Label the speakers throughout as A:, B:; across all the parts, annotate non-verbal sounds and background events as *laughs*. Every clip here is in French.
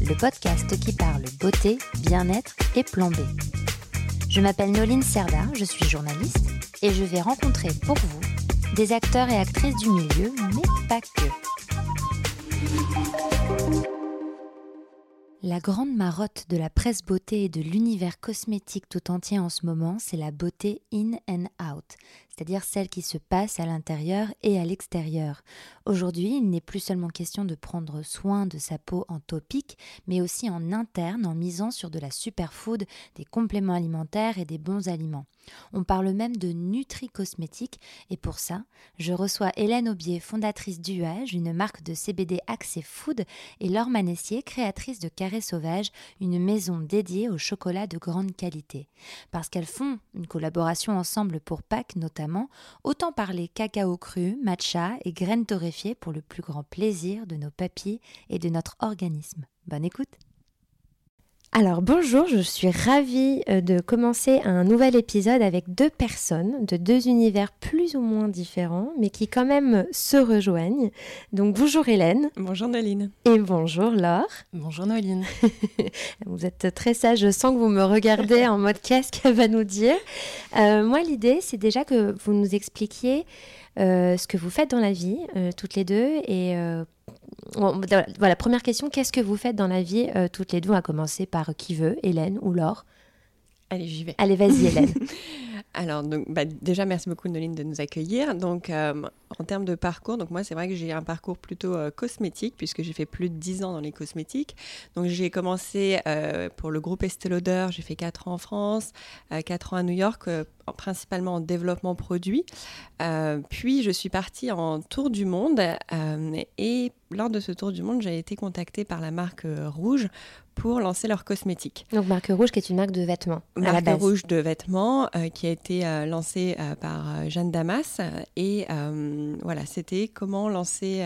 A: le podcast qui parle beauté, bien-être et plan B. Je m'appelle Noline Serda, je suis journaliste et je vais rencontrer pour vous des acteurs et actrices du milieu, mais pas que. La grande marotte de la presse beauté et de l'univers cosmétique tout entier en ce moment, c'est la beauté in and out, c'est-à-dire celle qui se passe à l'intérieur et à l'extérieur. Aujourd'hui, il n'est plus seulement question de prendre soin de sa peau en topique, mais aussi en interne en misant sur de la superfood, des compléments alimentaires et des bons aliments. On parle même de nutri-cosmétique et pour ça, je reçois Hélène Aubier, fondatrice d'UAGE, une marque de CBD axée food, et Laure Manessier, créatrice de Carré Sauvage, une maison dédiée au chocolat de grande qualité. Parce qu'elles font une collaboration ensemble pour Pâques notamment, autant parler cacao cru, matcha et graines torréfiées pour le plus grand plaisir de nos papilles et de notre organisme. Bonne écoute alors bonjour, je suis ravie euh, de commencer un nouvel épisode avec deux personnes de deux univers plus ou moins différents, mais qui quand même se rejoignent. Donc bonjour Hélène.
B: Bonjour Noline.
A: Et bonjour Laure.
B: Bonjour Noline. *laughs*
A: vous êtes très sage, je sens que vous me regardez *laughs* en mode qu'est-ce qu'elle va nous dire? Euh, moi l'idée c'est déjà que vous nous expliquiez euh, ce que vous faites dans la vie, toutes les deux, et voilà, première question, qu'est-ce que vous faites dans la vie euh, toutes les deux, à commencer par qui veut, Hélène ou Laure?
B: Allez, j'y vais.
A: Allez, vas-y Hélène. *laughs* *laughs*
B: Alors, donc, bah, déjà, merci beaucoup, Noline, de nous accueillir. Donc, euh, en termes de parcours, donc moi, c'est vrai que j'ai un parcours plutôt euh, cosmétique, puisque j'ai fait plus de 10 ans dans les cosmétiques. Donc, j'ai commencé euh, pour le groupe Estée Lauder, j'ai fait 4 ans en France, 4 ans à New York, principalement en développement produit. puis, je suis partie en tour du monde, et lors de ce tour du monde, j'ai été contactée par la marque Rouge pour lancer leurs cosmétiques.
A: Donc marque rouge qui est une marque de vêtements.
B: Marque rouge de vêtements qui a été lancée par Jeanne Damas et voilà, c'était comment lancer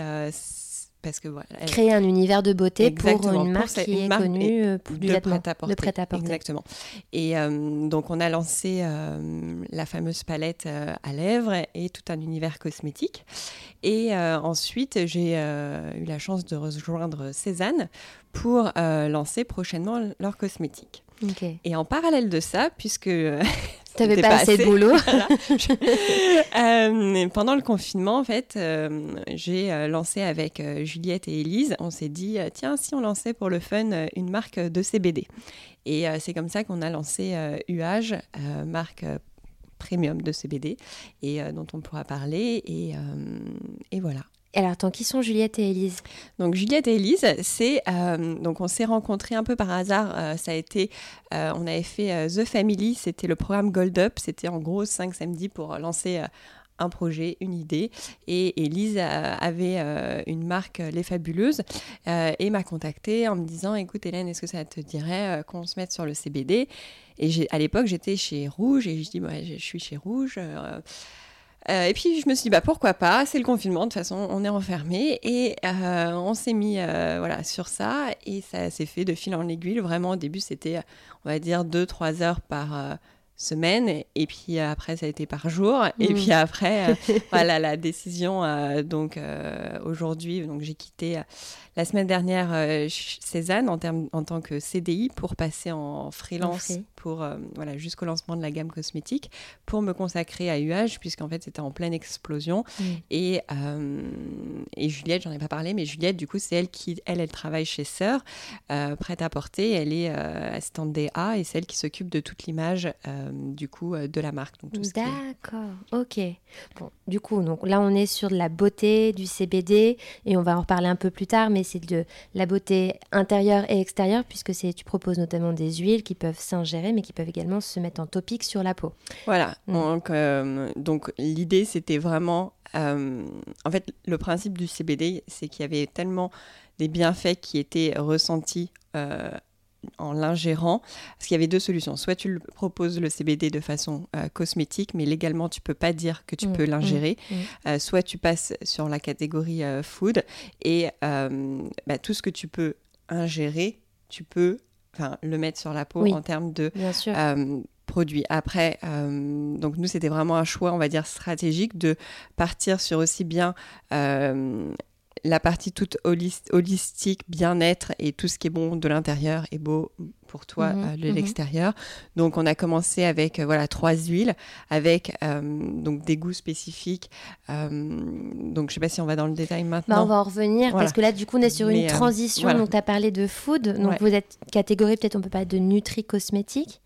A: parce que voilà, créer un univers de beauté pour une marque qui est connue euh, pour du
B: de
A: prêt-à-porter.
B: Prêt Exactement. Et euh, donc on a lancé euh, la fameuse palette à lèvres et tout un univers cosmétique. Et ensuite j'ai eu la chance de rejoindre Cézanne pour lancer prochainement leur cosmétique. Et en parallèle de ça, puisque *laughs*
A: Tu n'avais pas, assez de boulot. *laughs*
B: Euh, pendant le confinement, en fait, euh, j'ai euh, lancé avec Juliette et Élise, on s'est dit, tiens, si on lançait pour le fun une marque de CBD. Et c'est comme ça qu'on a lancé UAGE, marque premium de CBD, et dont on pourra parler. Et, et voilà.
A: Alors, attends, qui sont Juliette et Élise?
B: Donc, Juliette et Élise, c'est. Euh, donc, on s'est rencontrés un peu par hasard. Euh, ça a été. Euh, on avait fait The Family, c'était le programme Gold Up. C'était en gros 5 samedis pour lancer un projet, une idée. Et Élise avait une marque, Les Fabuleuses, et m'a contactée en me disant Écoute, Hélène, est-ce que ça te dirait qu'on se mette sur le CBD Et à l'époque, j'étais chez Rouge, et je dis ouais, Je suis chez Rouge. Euh, et puis je me suis dit bah pourquoi pas, c'est le confinement, de toute façon on est enfermé. Et euh, on s'est mis euh, voilà sur ça. Et ça s'est fait de fil en aiguille. Vraiment au début c'était on va dire 2-3 heures par semaine et puis après ça a été par jour et mmh. puis après *laughs* voilà la décision donc aujourd'hui donc j'ai quitté la semaine dernière euh, Cézanne en, en tant que CDI pour passer en freelance pour euh, voilà jusqu'au lancement de la gamme cosmétique pour me consacrer à UH puisqu'en fait c'était en pleine explosion mm. et, euh, et Juliette j'en ai pas parlé mais Juliette du coup c'est elle qui elle elle travaille chez Sœur prête à porter elle est assistante DA et c'est elle qui s'occupe de toute l'image du coup de la marque
A: d'accord ok bon du coup donc là on est sur de la beauté du CBD et on va en reparler un peu plus tard mais c'est de la beauté intérieure et extérieure, puisque tu proposes notamment des huiles qui peuvent s'ingérer, mais qui peuvent également se mettre en topique sur la peau.
B: Voilà, mm. donc, euh, donc l'idée c'était vraiment, euh, en fait le principe du CBD, c'est qu'il y avait tellement des bienfaits qui étaient ressentis euh, en l'ingérant. Parce qu'il y avait deux solutions. Soit tu le proposes le CBD de façon cosmétique, mais légalement, tu peux pas dire que tu
A: Mm,
B: peux
A: mm,
B: l'ingérer.
A: mm.
B: soit tu passes sur la catégorie food et bah, tout ce que tu peux ingérer, tu peux le mettre sur la peau
A: Oui.
B: en termes de euh, produits. Après, euh, donc nous, c'était vraiment un choix, on va dire, stratégique de partir sur aussi bien euh, la partie toute holis- holistique, bien-être et tout ce qui est bon de l'intérieur est beau pour toi
A: Mhm,
B: euh, de
A: mhm.
B: l'extérieur. Donc on a commencé avec euh, voilà trois huiles avec euh, donc des goûts spécifiques. Donc je sais pas si on va dans le détail maintenant.
A: Bah, on va en revenir
B: Voilà.
A: parce que là, du coup, on est sur
B: Mais,
A: une transition.
B: voilà.
A: Donc, tu as parlé de food. Donc,
B: Ouais.
A: vous êtes catégorie, peut-être on peut parler de nutri-cosmétique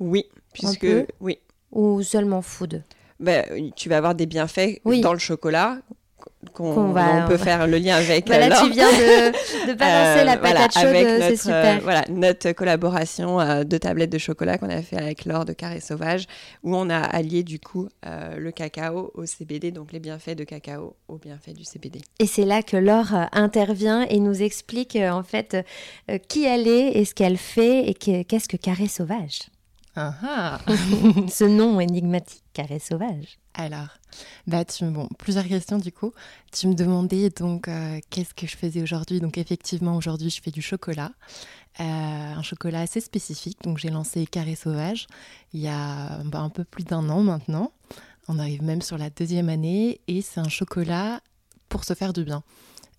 B: Oui, puisque oui.
A: ou seulement food?
B: Ben, tu vas avoir des bienfaits
A: Oui.
B: dans le chocolat qu'on
A: va-
B: on peut
A: on va-
B: faire le lien avec
A: Voilà,
B: euh, Laure.
A: tu viens de, de balancer
B: Euh,
A: la
B: voilà,
A: patate chaude, euh, c'est super.
B: euh, voilà, notre collaboration euh, de tablettes de chocolat qu'on a fait avec Laure de Carré Sauvage, où on a allié du coup euh, le cacao au CBD, donc les bienfaits de cacao aux bienfaits du CBD.
A: Et c'est là que Laure intervient et nous explique euh, en fait euh, qui elle est et ce qu'elle fait et que- qu'est-ce que Carré Sauvage?
C: Ah ah. *laughs*
A: Ce nom énigmatique, Carré Sauvage.
C: Alors, bah tu, bon, plusieurs questions du coup. Tu me demandais donc euh, qu'est-ce que je faisais aujourd'hui? Donc effectivement, aujourd'hui, je fais du chocolat, Euh, un chocolat assez spécifique. Donc j'ai lancé Carré Sauvage il y a bah, un peu plus d'un an maintenant. On arrive même sur la deuxième année et c'est un chocolat pour se faire du bien.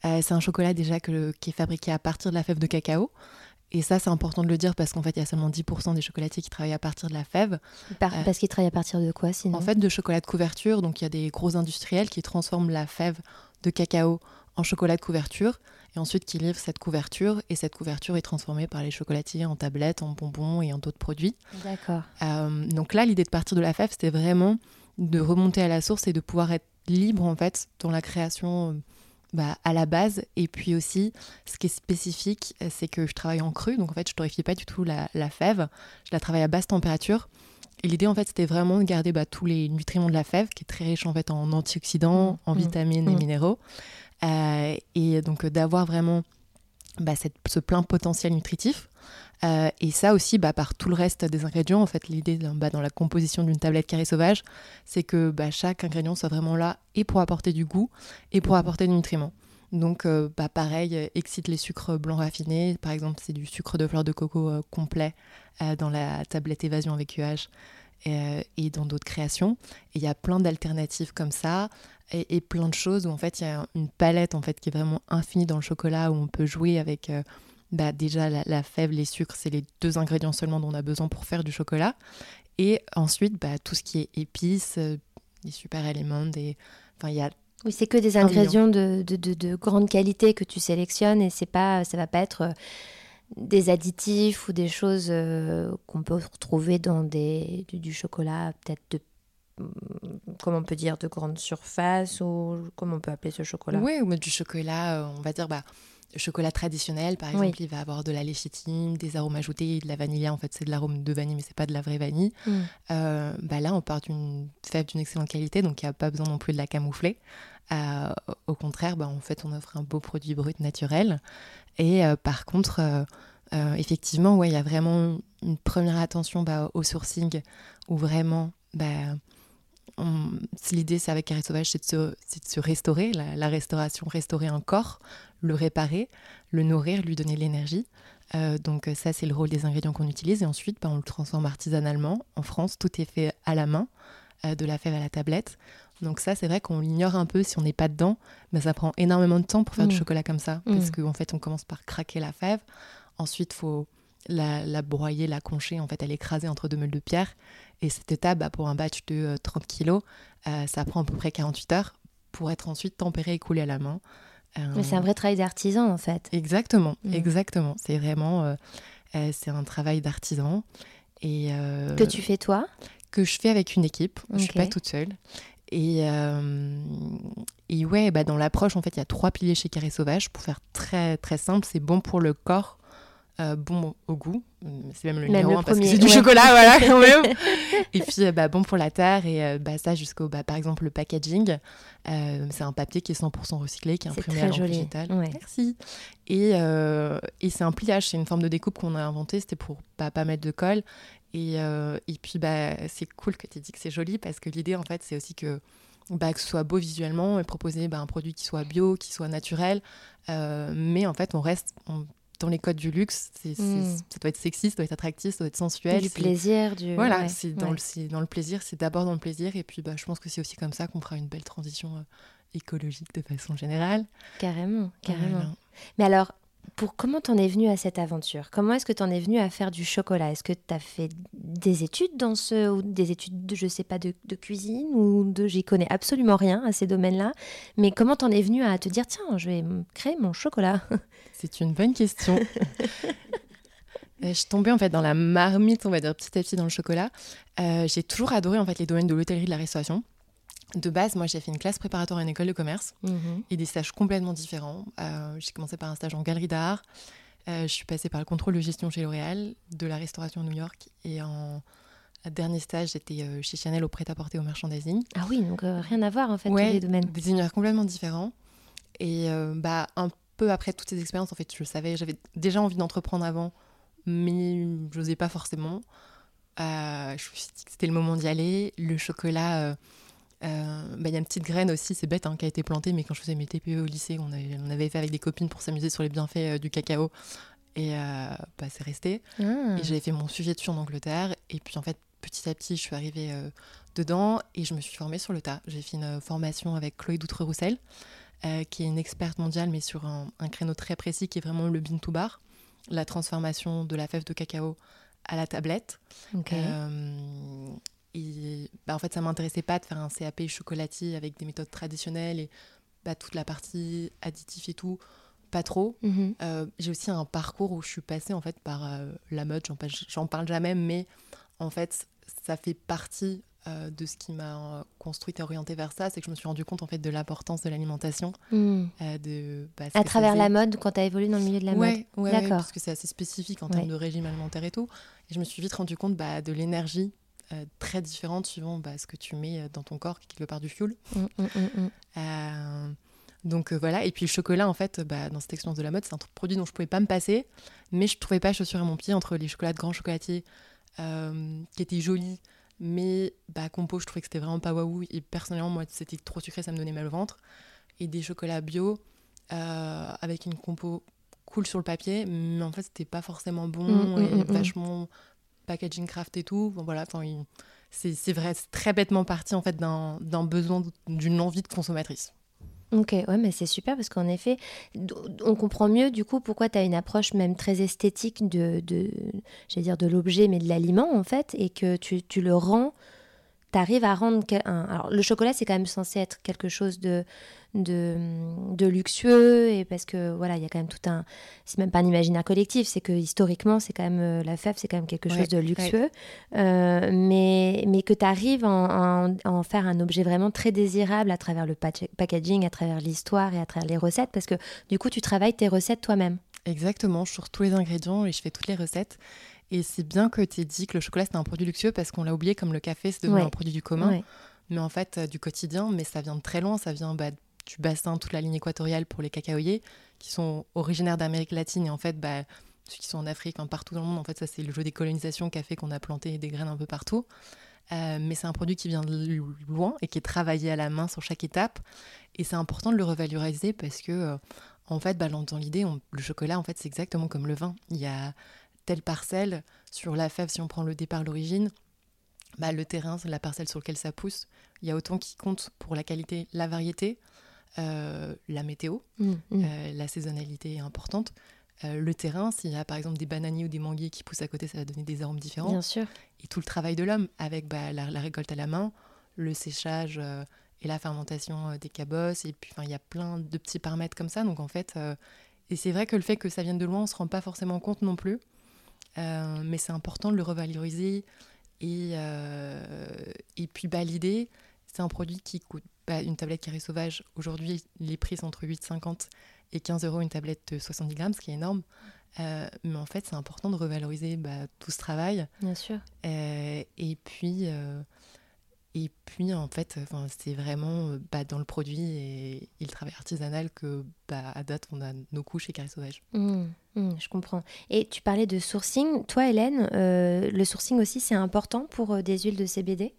C: Euh, c'est un chocolat déjà que, qui est fabriqué à partir de la fève de cacao. Et ça, c'est important de le dire parce qu'en fait, il y a seulement 10% des chocolatiers qui travaillent à partir de la fève.
A: Par-
C: Euh,
A: Parce qu'il travaille à partir de quoi sinon
C: En fait, de chocolat de couverture. Donc, il y a des gros industriels qui transforment la fève de cacao en chocolat de couverture et ensuite qui livrent cette couverture. Et cette couverture est transformée par les chocolatiers en tablettes, en bonbons et en d'autres produits.
A: D'accord.
C: Euh, donc là, l'idée de partir de la fève, c'était vraiment de remonter à la source et de pouvoir être libre en fait dans la création euh, bah, à la base. Et puis aussi, ce qui est spécifique, euh, c'est que je travaille en cru. Donc en fait, je torréfie pas du tout la, la fève. Je la travaille à basse température. Et l'idée, en fait, c'était vraiment de garder bah, tous les nutriments de la fève, qui est très riche en fait en antioxydants, en
A: Mmh.
C: vitamines et
A: Mmh.
C: minéraux. Euh, et donc euh, d'avoir vraiment bah, cette- ce plein potentiel nutritif. Euh, et ça aussi, bah, par tout le reste des ingrédients, en fait, l'idée bah, dans la composition d'une tablette carré sauvage, c'est que bah, chaque ingrédient soit vraiment là et pour apporter du goût et pour apporter des nutriments. Donc, euh, pareil, euh, excite les sucres blancs raffinés. Par exemple, c'est du sucre de fleur de coco complet dans la tablette évasion avec UH et dans d'autres créations. Et il y a plein d'alternatives comme ça et, et plein de choses où en fait il y a une palette en fait qui est vraiment infinie dans le chocolat où on peut jouer avec bah, déjà la, la fève, les sucres, c'est les deux ingrédients seulement dont on a besoin pour faire du chocolat. Et ensuite, bah, tout ce qui est épices, euh, des super éléments, des... Enfin, il y a
A: Oui, c'est que des ingrédients de, de, de- de grande qualité que tu sélectionnes et c'est pas, ça va pas être euh, des additifs ou des choses euh, qu'on peut retrouver dans des, du, du chocolat peut-être de hum, comment on peut dire de grande surface ou comment on peut appeler ce chocolat?
C: Oui, ou du chocolat, euh, on va dire, bah, chocolat traditionnel, par exemple,
A: Oui.
C: il va avoir de la léchitine, des arômes ajoutés, de la vanille. En fait, c'est de l'arôme de vanille, mais c'est pas de la vraie vanille.
A: Mm.
C: Euh, bah là, on part d'une fève d'une excellente qualité, donc il n'y a pas besoin non plus de la camoufler. Euh, au contraire, bah, en fait, on offre un beau produit brut naturel. Et euh, par contre, effectivement, ouais, il y a vraiment une première attention bah, au sourcing, où vraiment, bah, l'idée, c'est avec Carré Sauvage, c'est de, de se restaurer, la, la restauration, restaurer un corps, le réparer, le nourrir, lui donner de l'énergie. Euh, donc ça, c'est le rôle des ingrédients qu'on utilise. Et ensuite, bah, on le transforme artisanalement. En France, tout est fait à la main, euh, de la fève à la tablette. Donc ça, c'est vrai qu'on l'ignore un peu si on n'est pas dedans. Mais ça prend énormément de temps pour faire du
A: Mm.
C: chocolat comme ça.
A: Mm.
C: Parce qu'en fait, on commence par craquer la fève. Ensuite, il faut la, la broyer, la concher. En fait, elle est écrasée entre deux meules de pierre. Et cette étape, bah, pour un batch de euh, 30 kilos, euh, ça prend à peu près 48 heures pour être ensuite tempéré et coulé à la main.
A: Mais c'est un vrai travail d'artisan en fait.
C: Exactement,
A: Mm.
C: exactement. C'est vraiment, euh, euh, c'est un travail d'artisan et euh,
A: Que tu fais toi?
C: que je fais avec une équipe. Je suis pas toute seule. Et, euh, et ouais, bah dans l'approche, en fait, il y a trois piliers chez Carré Sauvage. Pour faire très très simple, c'est bon pour le corps, euh, bon au goût, c'est même le
A: Même
C: numéro
A: le
C: un parce que c'est du
A: ouais.
C: chocolat, voilà, *laughs* quand même. et puis, euh, bah, bon pour la terre, et euh, bah, ça jusqu'au, bah, par exemple, le packaging. Euh, c'est un papier qui est 100% recyclé, qui est imprimé à l'encre
A: joli,
C: végétale.
A: ouais.
C: Merci. Et, euh, et c'est un pliage, c'est une forme de découpe qu'on a inventée, c'était pour bah, pas mettre de colle. Et, et puis, bah, c'est cool que tu aies dit que c'est joli, parce que l'idée, en fait, c'est aussi que, bah, que ce soit beau visuellement et proposer bah, un produit qui soit bio, qui soit naturel. Euh, mais en fait, on reste on- dans les codes du luxe. C'est, c'est-
A: Mm.
C: Ça doit être sexy, ça doit être attractif, ça doit être sensuel.
A: du plaisir, du.
C: Voilà,
A: ouais,
C: c'est, dans
A: ouais.
C: le, c'est dans le plaisir, c'est d'abord dans le plaisir. Et puis, bah, je pense que c'est aussi comme ça qu'on fera une belle transition euh, écologique de façon générale.
A: Carrément, carrément.
C: Voilà.
A: Mais alors, pour comment t'en es venu à cette aventure? Comment est-ce que t'en es venu à faire du chocolat? Est-ce que t'as fait des études dans ce, ou des études de, je sais pas, de, de cuisine ou de, j'y connais absolument rien à ces domaines-là. Mais comment t'en es venu à te dire, tiens, je vais créer mon chocolat? *laughs*
C: C'est une bonne question. *laughs* Euh, je tombais en fait dans la marmite, on va dire petit à petit dans le chocolat. Euh, j'ai toujours adoré en fait les domaines de l'hôtellerie, de la restauration. De base, moi j'ai fait une classe préparatoire à une école de commerce et des stages complètement différents. Euh, j'ai commencé par un stage en galerie d'art. Euh, je suis passée par le contrôle de gestion chez L'Oréal, de la restauration à New York et en dernier stage j'étais euh, chez Chanel au prêt-à-porter au merchandising.
A: Ah oui, donc rien à voir en fait
C: Ouais,
A: tous les domaines.
C: Des univers complètement différents. Et bah, un peu après toutes ces expériences, en fait, je savais, j'avais déjà envie d'entreprendre avant, mais je n'osais pas forcément. Je me suis dit que c'était le moment d'y aller. Le chocolat, euh, euh, bah, il y a une petite graine aussi, c'est bête, hein, qui a été plantée, mais quand je faisais mes TPE au lycée, on avait, on avait fait avec des copines pour s'amuser sur les bienfaits euh, du cacao. Et euh, bah, c'est resté.
A: Ah.
C: Et j'avais fait mon sujet dessus en Angleterre. Et puis en fait, petit à petit, je suis arrivée dedans et je me suis formée sur le tas. J'ai fait une formation avec Chloé Doutre-Roussel, qui est une experte mondiale, mais sur un, un créneau très précis qui est vraiment le bean to bar, la transformation de la fève de cacao à la tablette. Euh, et bah, en fait, ça m'intéressait pas de faire un CAP chocolatier avec des méthodes traditionnelles et bah, toute la partie additif et tout, pas trop.
A: Mhm.
C: Euh, j'ai aussi un parcours où je suis passée en fait par euh, la mode, j'en, parle jamais, mais en fait ça fait partie euh, de ce qui m'a construite et orientée vers ça, c'est que je me suis rendu compte en fait de l'importance de l'alimentation,
A: Mhm.
C: de bah,
A: À travers la mode, quand t'as évolué dans le milieu de la mode.
C: Ouais, parce que c'est assez spécifique en termes de régime alimentaire et tout. Et je me suis vite rendu compte bah, de l'énergie euh, très différente suivant bah, ce que tu mets euh, dans ton corps, qui est quelque part du fuel.
A: Mhm, mhm, mhm.
C: Euh, donc voilà, et puis le chocolat, en fait, bah, dans cette expérience de la mode, c'est un produit dont je pouvais pas me passer, mais je trouvais pas chaussure à mon pied entre les chocolats de grands chocolatiers qui étaient jolis, mais bah, compo, je trouvais que c'était vraiment pas waouh, et personnellement, moi, c'était trop sucré, ça me donnait mal au ventre, et des chocolats bio avec une compo cool sur le papier, mais en fait, c'était pas forcément bon
A: Mm, mm,
C: et
A: mm, mm.
C: vachement packaging craft et tout. Bon, voilà, c'est vrai, c'est très bêtement parti en fait d'un besoin, d'une envie de consommatrice.
A: Ok, ouais, mais c'est super parce qu'en effet, on comprend mieux du coup pourquoi tu as une approche même très esthétique de, de dire de l'objet, mais de l'aliment en fait, et que tu, tu le rends, tu arrives à rendre. alors, le chocolat, c'est quand même censé être quelque chose de, de, de luxueux, et parce que voilà, il y a quand même tout un. C'est même pas un imaginaire collectif, c'est que historiquement, c'est quand même. euh, La fève, c'est quand même quelque
C: Ouais,
A: chose de luxueux, Euh, mais, mais que tu arrives à en, en- faire un objet vraiment très désirable à travers le packaging, à travers l'histoire et à travers les recettes, parce que du coup, tu travailles tes recettes toi-même.
C: Exactement, je sur tous les ingrédients et je fais toutes les recettes. Et c'est bien que tu aies dit que le chocolat c'est un produit luxueux parce qu'on l'a oublié comme le café c'est devenu
A: Ouais.
C: un produit du commun, mais en fait euh, du quotidien, mais ça vient de très loin, ça vient bah, du bassin, toute la ligne équatoriale pour les cacaoyers qui sont originaires d'Amérique latine et en fait bah, ceux qui sont en Afrique, enfin, partout dans le monde, en fait ça c'est le jeu des colonisations qui a fait qu'on a planté des graines un peu partout. Euh, mais c'est un produit qui vient de loin et qui est travaillé à la main sur chaque étape. Et c'est important de le revaloriser parce que, euh, en fait, bah, dans l'idée, le chocolat, en fait, c'est exactement comme le vin. Il y a telle parcelle sur la fève, si on prend le départ, l'origine, bah, le terrain, la parcelle sur laquelle ça pousse. Il y a autant qui compte pour la qualité, la variété, euh, la météo,
A: Mm, mm.
C: euh, la saisonnalité est importante. Euh, le terrain, s'il y a par exemple des bananiers ou des manguiers qui poussent à côté, ça va donner des arômes différents
A: Bien sûr.
C: et tout le travail de l'homme avec bah, la, la récolte à la main, le séchage et la fermentation des cabosses. Et puis, il y a plein de petits paramètres comme ça. Donc, en fait, et c'est vrai que le fait que ça vienne de loin, on se rend pas forcément compte non plus. Mais c'est important de le revaloriser. Et, et puis, bah, l'idée, c'est un produit qui coûte bah, une tablette carré sauvage. Aujourd'hui, les prix sont entre 8,50 et 15 euros une tablette de 70 grammes, ce qui est énorme. mais en fait, c'est important de revaloriser bah, tout ce travail.
A: Bien sûr.
C: et puis, et puis, en fait, c'est vraiment euh, bah, dans le produit et, le travail artisanal que, bah, à date, on a nos couches chez Carré Sauvage.
A: Mmh, mmh, je comprends. Et tu parlais de sourcing. Toi, Hélène, euh, le sourcing aussi, c'est important pour euh, des huiles de CBD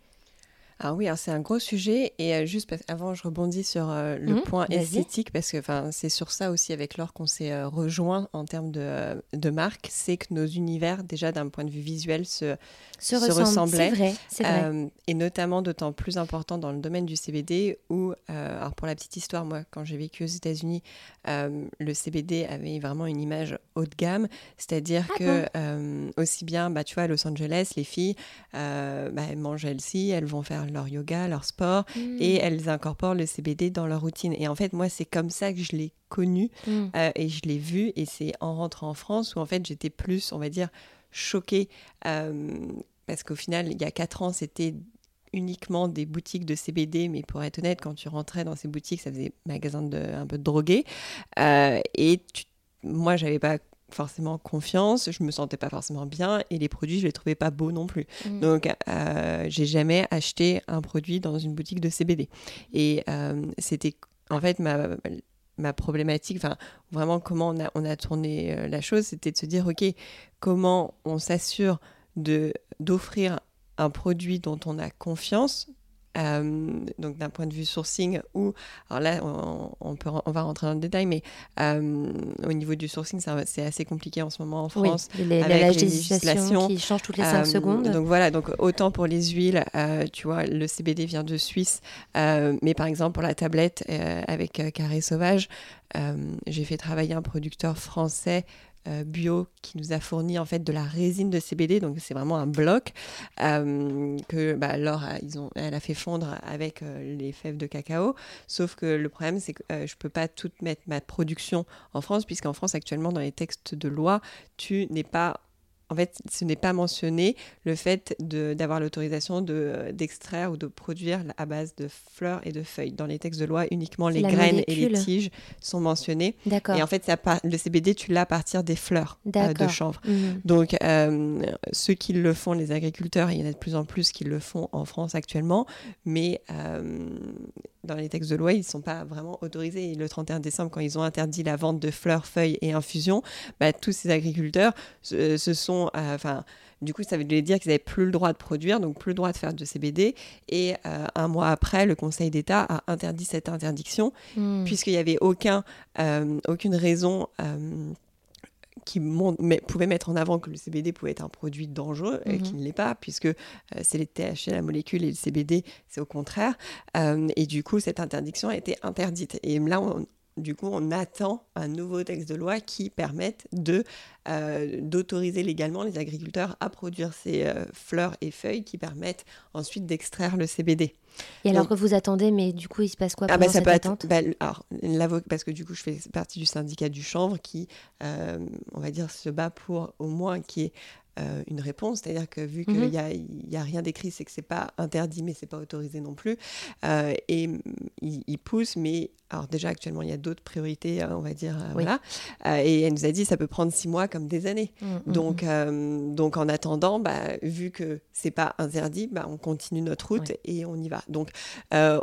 B: ah oui, c'est un gros sujet. Et euh, juste avant, je rebondis sur euh, le mhm, point esthétique, parce que c'est sur ça aussi avec Laure qu'on s'est euh, rejoint en termes de, de marque. C'est que nos univers, déjà d'un point de vue visuel, se,
A: se, ressemblaient. Vrai,
B: vrai. et notamment d'autant plus important dans le domaine du CBD, où, alors pour la petite histoire, moi, quand j'ai vécu aux États-Unis, le CBD avait vraiment une image haut de gamme. C'est-à-dire ah que, aussi bien, bah, tu vois, à Los Angeles, les filles, bah, elles mangent elles-ci, elles vont faire leur yoga, leur sport, mm. et elles incorporent le CBD dans leur routine. Et en fait, moi, c'est comme ça que je l'ai connu mm. euh, et je l'ai vu. Et c'est en rentrant en France où en fait j'étais plus, on va dire, choquée euh, parce qu'au final, il y a quatre ans, c'était uniquement des boutiques de CBD, mais pour être honnête, quand tu rentrais dans ces boutiques, ça faisait magasin de un peu de drogué. Euh, et tu, moi, j'avais pas forcément confiance, je me sentais pas forcément bien et les produits je les trouvais pas beaux non plus. Mm. Donc euh, j'ai jamais acheté un produit dans une boutique de CBD et euh, c'était en fait ma, ma problématique, enfin vraiment comment on a, on a tourné euh, la chose, c'était de se dire ok comment on s'assure de d'offrir un produit dont on a confiance euh, donc d'un point de vue sourcing ou alors là on, peut on va rentrer dans le détail mais euh, au niveau du sourcing c'est assez compliqué en ce moment en France
A: oui, les, avec la législation qui change toutes les 5 euh, secondes.
B: donc voilà donc autant pour les huiles tu vois le CBD vient de Suisse mais par exemple pour la tablette avec Carré Sauvage j'ai fait travailler un producteur français bio qui nous a fourni en fait de la résine de CBD, donc c'est vraiment un bloc euh, que bah, ils ont, elle a fait fondre avec euh, les fèves de cacao. Sauf que le problème c'est que je peux pas tout mettre ma production en France puisqu'en France actuellement dans les textes de loi tu n'es pas en fait, ce n'est pas mentionné le fait d'avoir l'autorisation d'extraire ou de produire à base de fleurs et de feuilles. Dans les textes de loi, uniquement les graines et les tiges sont mentionnées. Et en fait, ça, le CBD, tu l'as à partir des fleurs euh, de chanvre. Mhm. Donc, euh, ceux qui le font, les agriculteurs, il y en a de plus en plus qui le font en France actuellement, mais euh, dans les textes de loi, ils ne sont pas vraiment autorisés. Et le 31 décembre, quand ils ont interdit la vente de fleurs, feuilles et infusions, bah, tous ces agriculteurs se, sont... Euh, enfin, du coup, ça veut dire qu'ils n'avaient plus le droit de produire, donc plus le droit de faire de CBD. Et euh, un mois après, le Conseil d'État a interdit cette interdiction, hmm. puisqu'il n'y avait aucun, euh, aucune raison qui pouvait mettre en avant que le CBD pouvait être un produit dangereux, et qui mhm. ne l'est pas, puisque euh, c'est les THC, la molécule, et le CBD, c'est au contraire. Euh, et du coup, cette interdiction a été interdite. Et là, on, du coup, on attend un nouveau texte de loi qui permette de euh, d'autoriser légalement les agriculteurs à produire ces euh, fleurs et feuilles qui permettent ensuite d'extraire le CBD.
A: Et alors que vous attendez, mais du coup, il se passe quoi ah bah, pendant ça cette attente?
B: bah, alors, Parce que du coup, je fais partie du syndicat du chanvre qui, euh, on va dire, se bat pour au moins qui est euh, une réponse. C'est-à-dire que vu qu'il n'y mhm. a, a, rien d'écrit, c'est que c'est pas interdit, mais c'est pas autorisé non plus. Euh, et il, pousse, mais alors déjà actuellement il y a d'autres priorités, euh, on va dire, voilà. et elle nous a dit ça peut prendre six mois comme des années. Mm, mm, donc, mm. donc en attendant, bah, vu que c'est pas interdit, bah, on continue notre route et on y va. Donc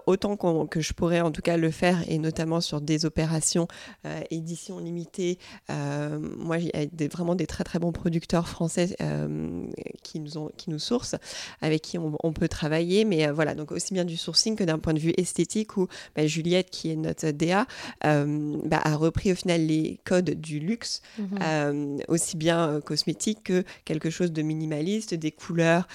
B: autant que je pourrais en tout cas le faire et notamment sur des opérations édition limitée. moi, il y a des, vraiment des très très bons producteurs français euh, qui, nous ont, qui nous sourcent, avec qui on, peut travailler. Mais euh, voilà, donc aussi bien du sourcing que d'un point de vue esthétique, où bah, Juliette, qui est notre DA, euh, bah, a repris au final les codes du luxe, mhm. aussi bien cosmétique que quelque chose de minimaliste, des couleurs.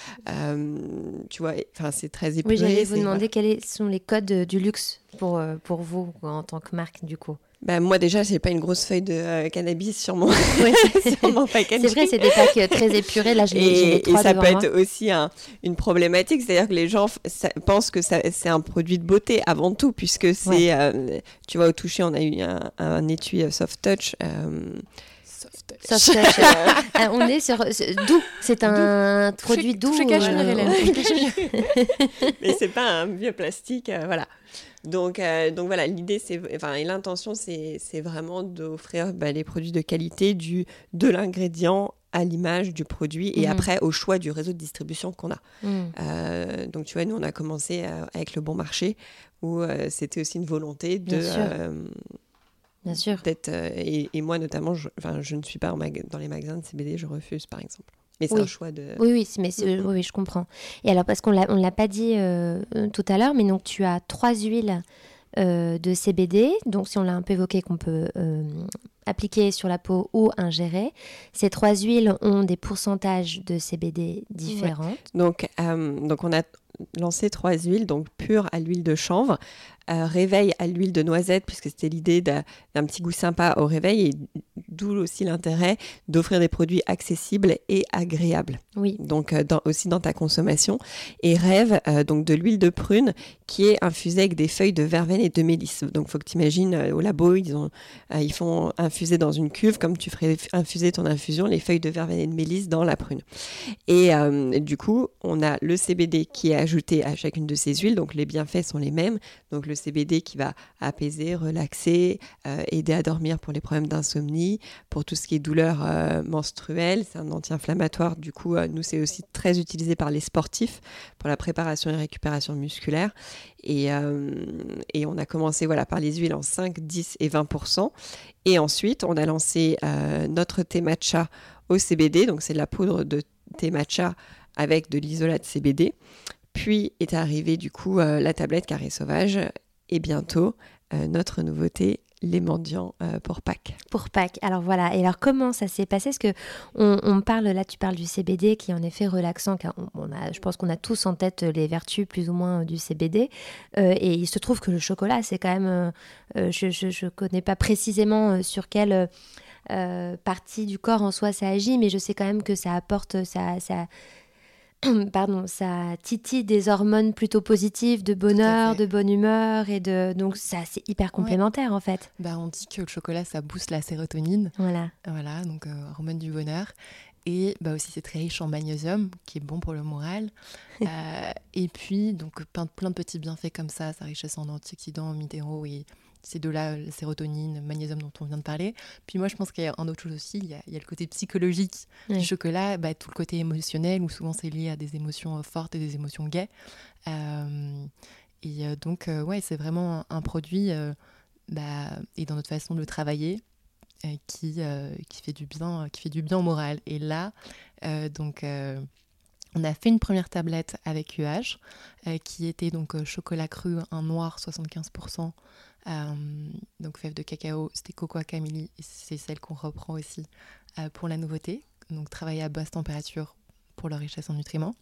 B: tu vois, enfin c'est très épuré.
A: Oui, j'allais vous demander quels sont les codes du luxe pour, pour vous en tant que marque, du coup.
B: Bah, moi déjà, j'ai pas une grosse feuille de euh, cannabis sur mon, *laughs* *laughs*
A: sur mon C'est vrai, c'est des packs euh, très épurés. Là, je
B: et, et ça peut être aussi un, une problématique, c'est-à-dire que les gens pensent que c'est un produit de beauté avant tout, puisque c'est, euh, tu vois, au toucher, on a eu un, un étui soft touch.
A: Soft touch. *laughs* Euh, on est sur doux. C'est un produit doux.
C: Je cache
A: euh. *laughs*
B: Mais c'est pas un vieux plastique, euh, voilà. Donc, euh, donc voilà, l'idée, c'est, enfin, et l'intention, c'est, vraiment d'offrir bah, les produits de qualité du, de l'ingrédient à l'image du produit et
A: Mhm.
B: après au choix du réseau de distribution qu'on a.
A: Mm.
B: Euh, donc tu vois, nous on a commencé euh, avec le bon marché où euh, c'était aussi une volonté de
A: Bien sûr.
B: euh, euh, et, et moi notamment, je, je ne suis pas en dans les magasins de CBD, je refuse par exemple. Mais c'est
A: Oui.
B: un choix de.
A: Oui, oui, mais c'est- oui, oui, je comprends. Et alors, parce qu'on l'a, on l'a pas dit euh, tout à l'heure, mais donc tu as trois huiles euh, de CBD. Donc, si on l'a un peu évoqué, qu'on peut euh, appliquer sur la peau ou ingérer. Ces trois huiles ont des pourcentages de CBD différents.
B: Donc, donc on a lancé trois huiles, donc pure à l'huile de chanvre, euh, réveil à l'huile de noisette, puisque c'était l'idée d'un petit goût sympa au réveil, et d'où aussi l'intérêt d'offrir des produits accessibles et agréables.
A: Oui.
B: Donc euh, dans- aussi dans ta consommation. Et rêve, euh, donc de l'huile de prune qui est infusée avec des feuilles de verveine et de mélisse. Donc faut que tu imagines au labo, ils, ont, euh, ils font infuser dans une cuve, comme tu ferais infuser ton infusion, les feuilles de verveine et de mélisse dans la prune. Et euh, du coup, on a le CBD qui est ajouté à chacune de ces huiles, donc les bienfaits sont les mêmes. Donc le CBD qui va apaiser, relaxer, euh, aider à dormir pour les problèmes d'insomnie, pour tout ce qui est douleur euh, menstruelle, c'est un anti-inflammatoire. Du coup, euh, nous, c'est aussi très utilisé par les sportifs pour la préparation et récupération musculaire. Et, euh, on a commencé voilà, par les huiles en 5, 10 et 20% Et ensuite, on a lancé notre thé matcha au CBD, donc c'est de la poudre de thé matcha avec de l'isolat de CBD. Puis est arrivée du coup la tablette carré sauvage et bientôt euh, notre nouveauté, les mendiants euh, pour Pâques.
A: Pour Pâques. Alors voilà. Et alors comment ça s'est passé? Parce que on, parle là, tu parles du CBD qui est en effet relaxant. On, je pense qu'on a tous en tête les vertus plus ou moins du CBD. Euh, et il se trouve que le chocolat, c'est quand même. euh, euh, je ne connais pas précisément euh, sur quelle euh, euh, partie du corps en soi ça agit, mais je sais quand même que ça apporte, ça, ça, *clears throat* pardon, ça titille des hormones plutôt positives, de bonheur, de bonne humeur, et de donc ça c'est hyper complémentaire en fait.
C: Bah, on dit que le chocolat, ça booste la sérotonine,
A: Voilà.
C: voilà, donc euh, hormone du bonheur. Et bah aussi, c'est très riche en magnésium, qui est bon pour le moral. *laughs* Euh, et puis, donc, plein, plein de petits bienfaits comme ça, sa richesse en antioxydants, en minéraux et c'est de là la sérotonine, le magnésium dont on vient de parler. Puis moi, je pense qu'il y a un autre chose aussi, il y a, il y a le côté psychologique
A: Oui.
C: du chocolat, bah, tout le côté émotionnel, où souvent c'est lié à des émotions euh, fortes et des émotions gaies. Euh, et euh, donc, euh, ouais, c'est vraiment un, un produit, euh, bah, et dans notre façon de le travailler, euh, qui, euh, qui, fait du bien, euh, qui fait du bien au moral. Et là, euh, donc, euh, on a fait une première tablette avec UH, euh, qui était donc euh, chocolat cru, un noir 75%, euh, donc fève de cacao, c'était cocoa cameli, et c'est celle qu'on reprend aussi euh, pour la nouveauté, donc travailler à basse température pour leur richesse en nutriments,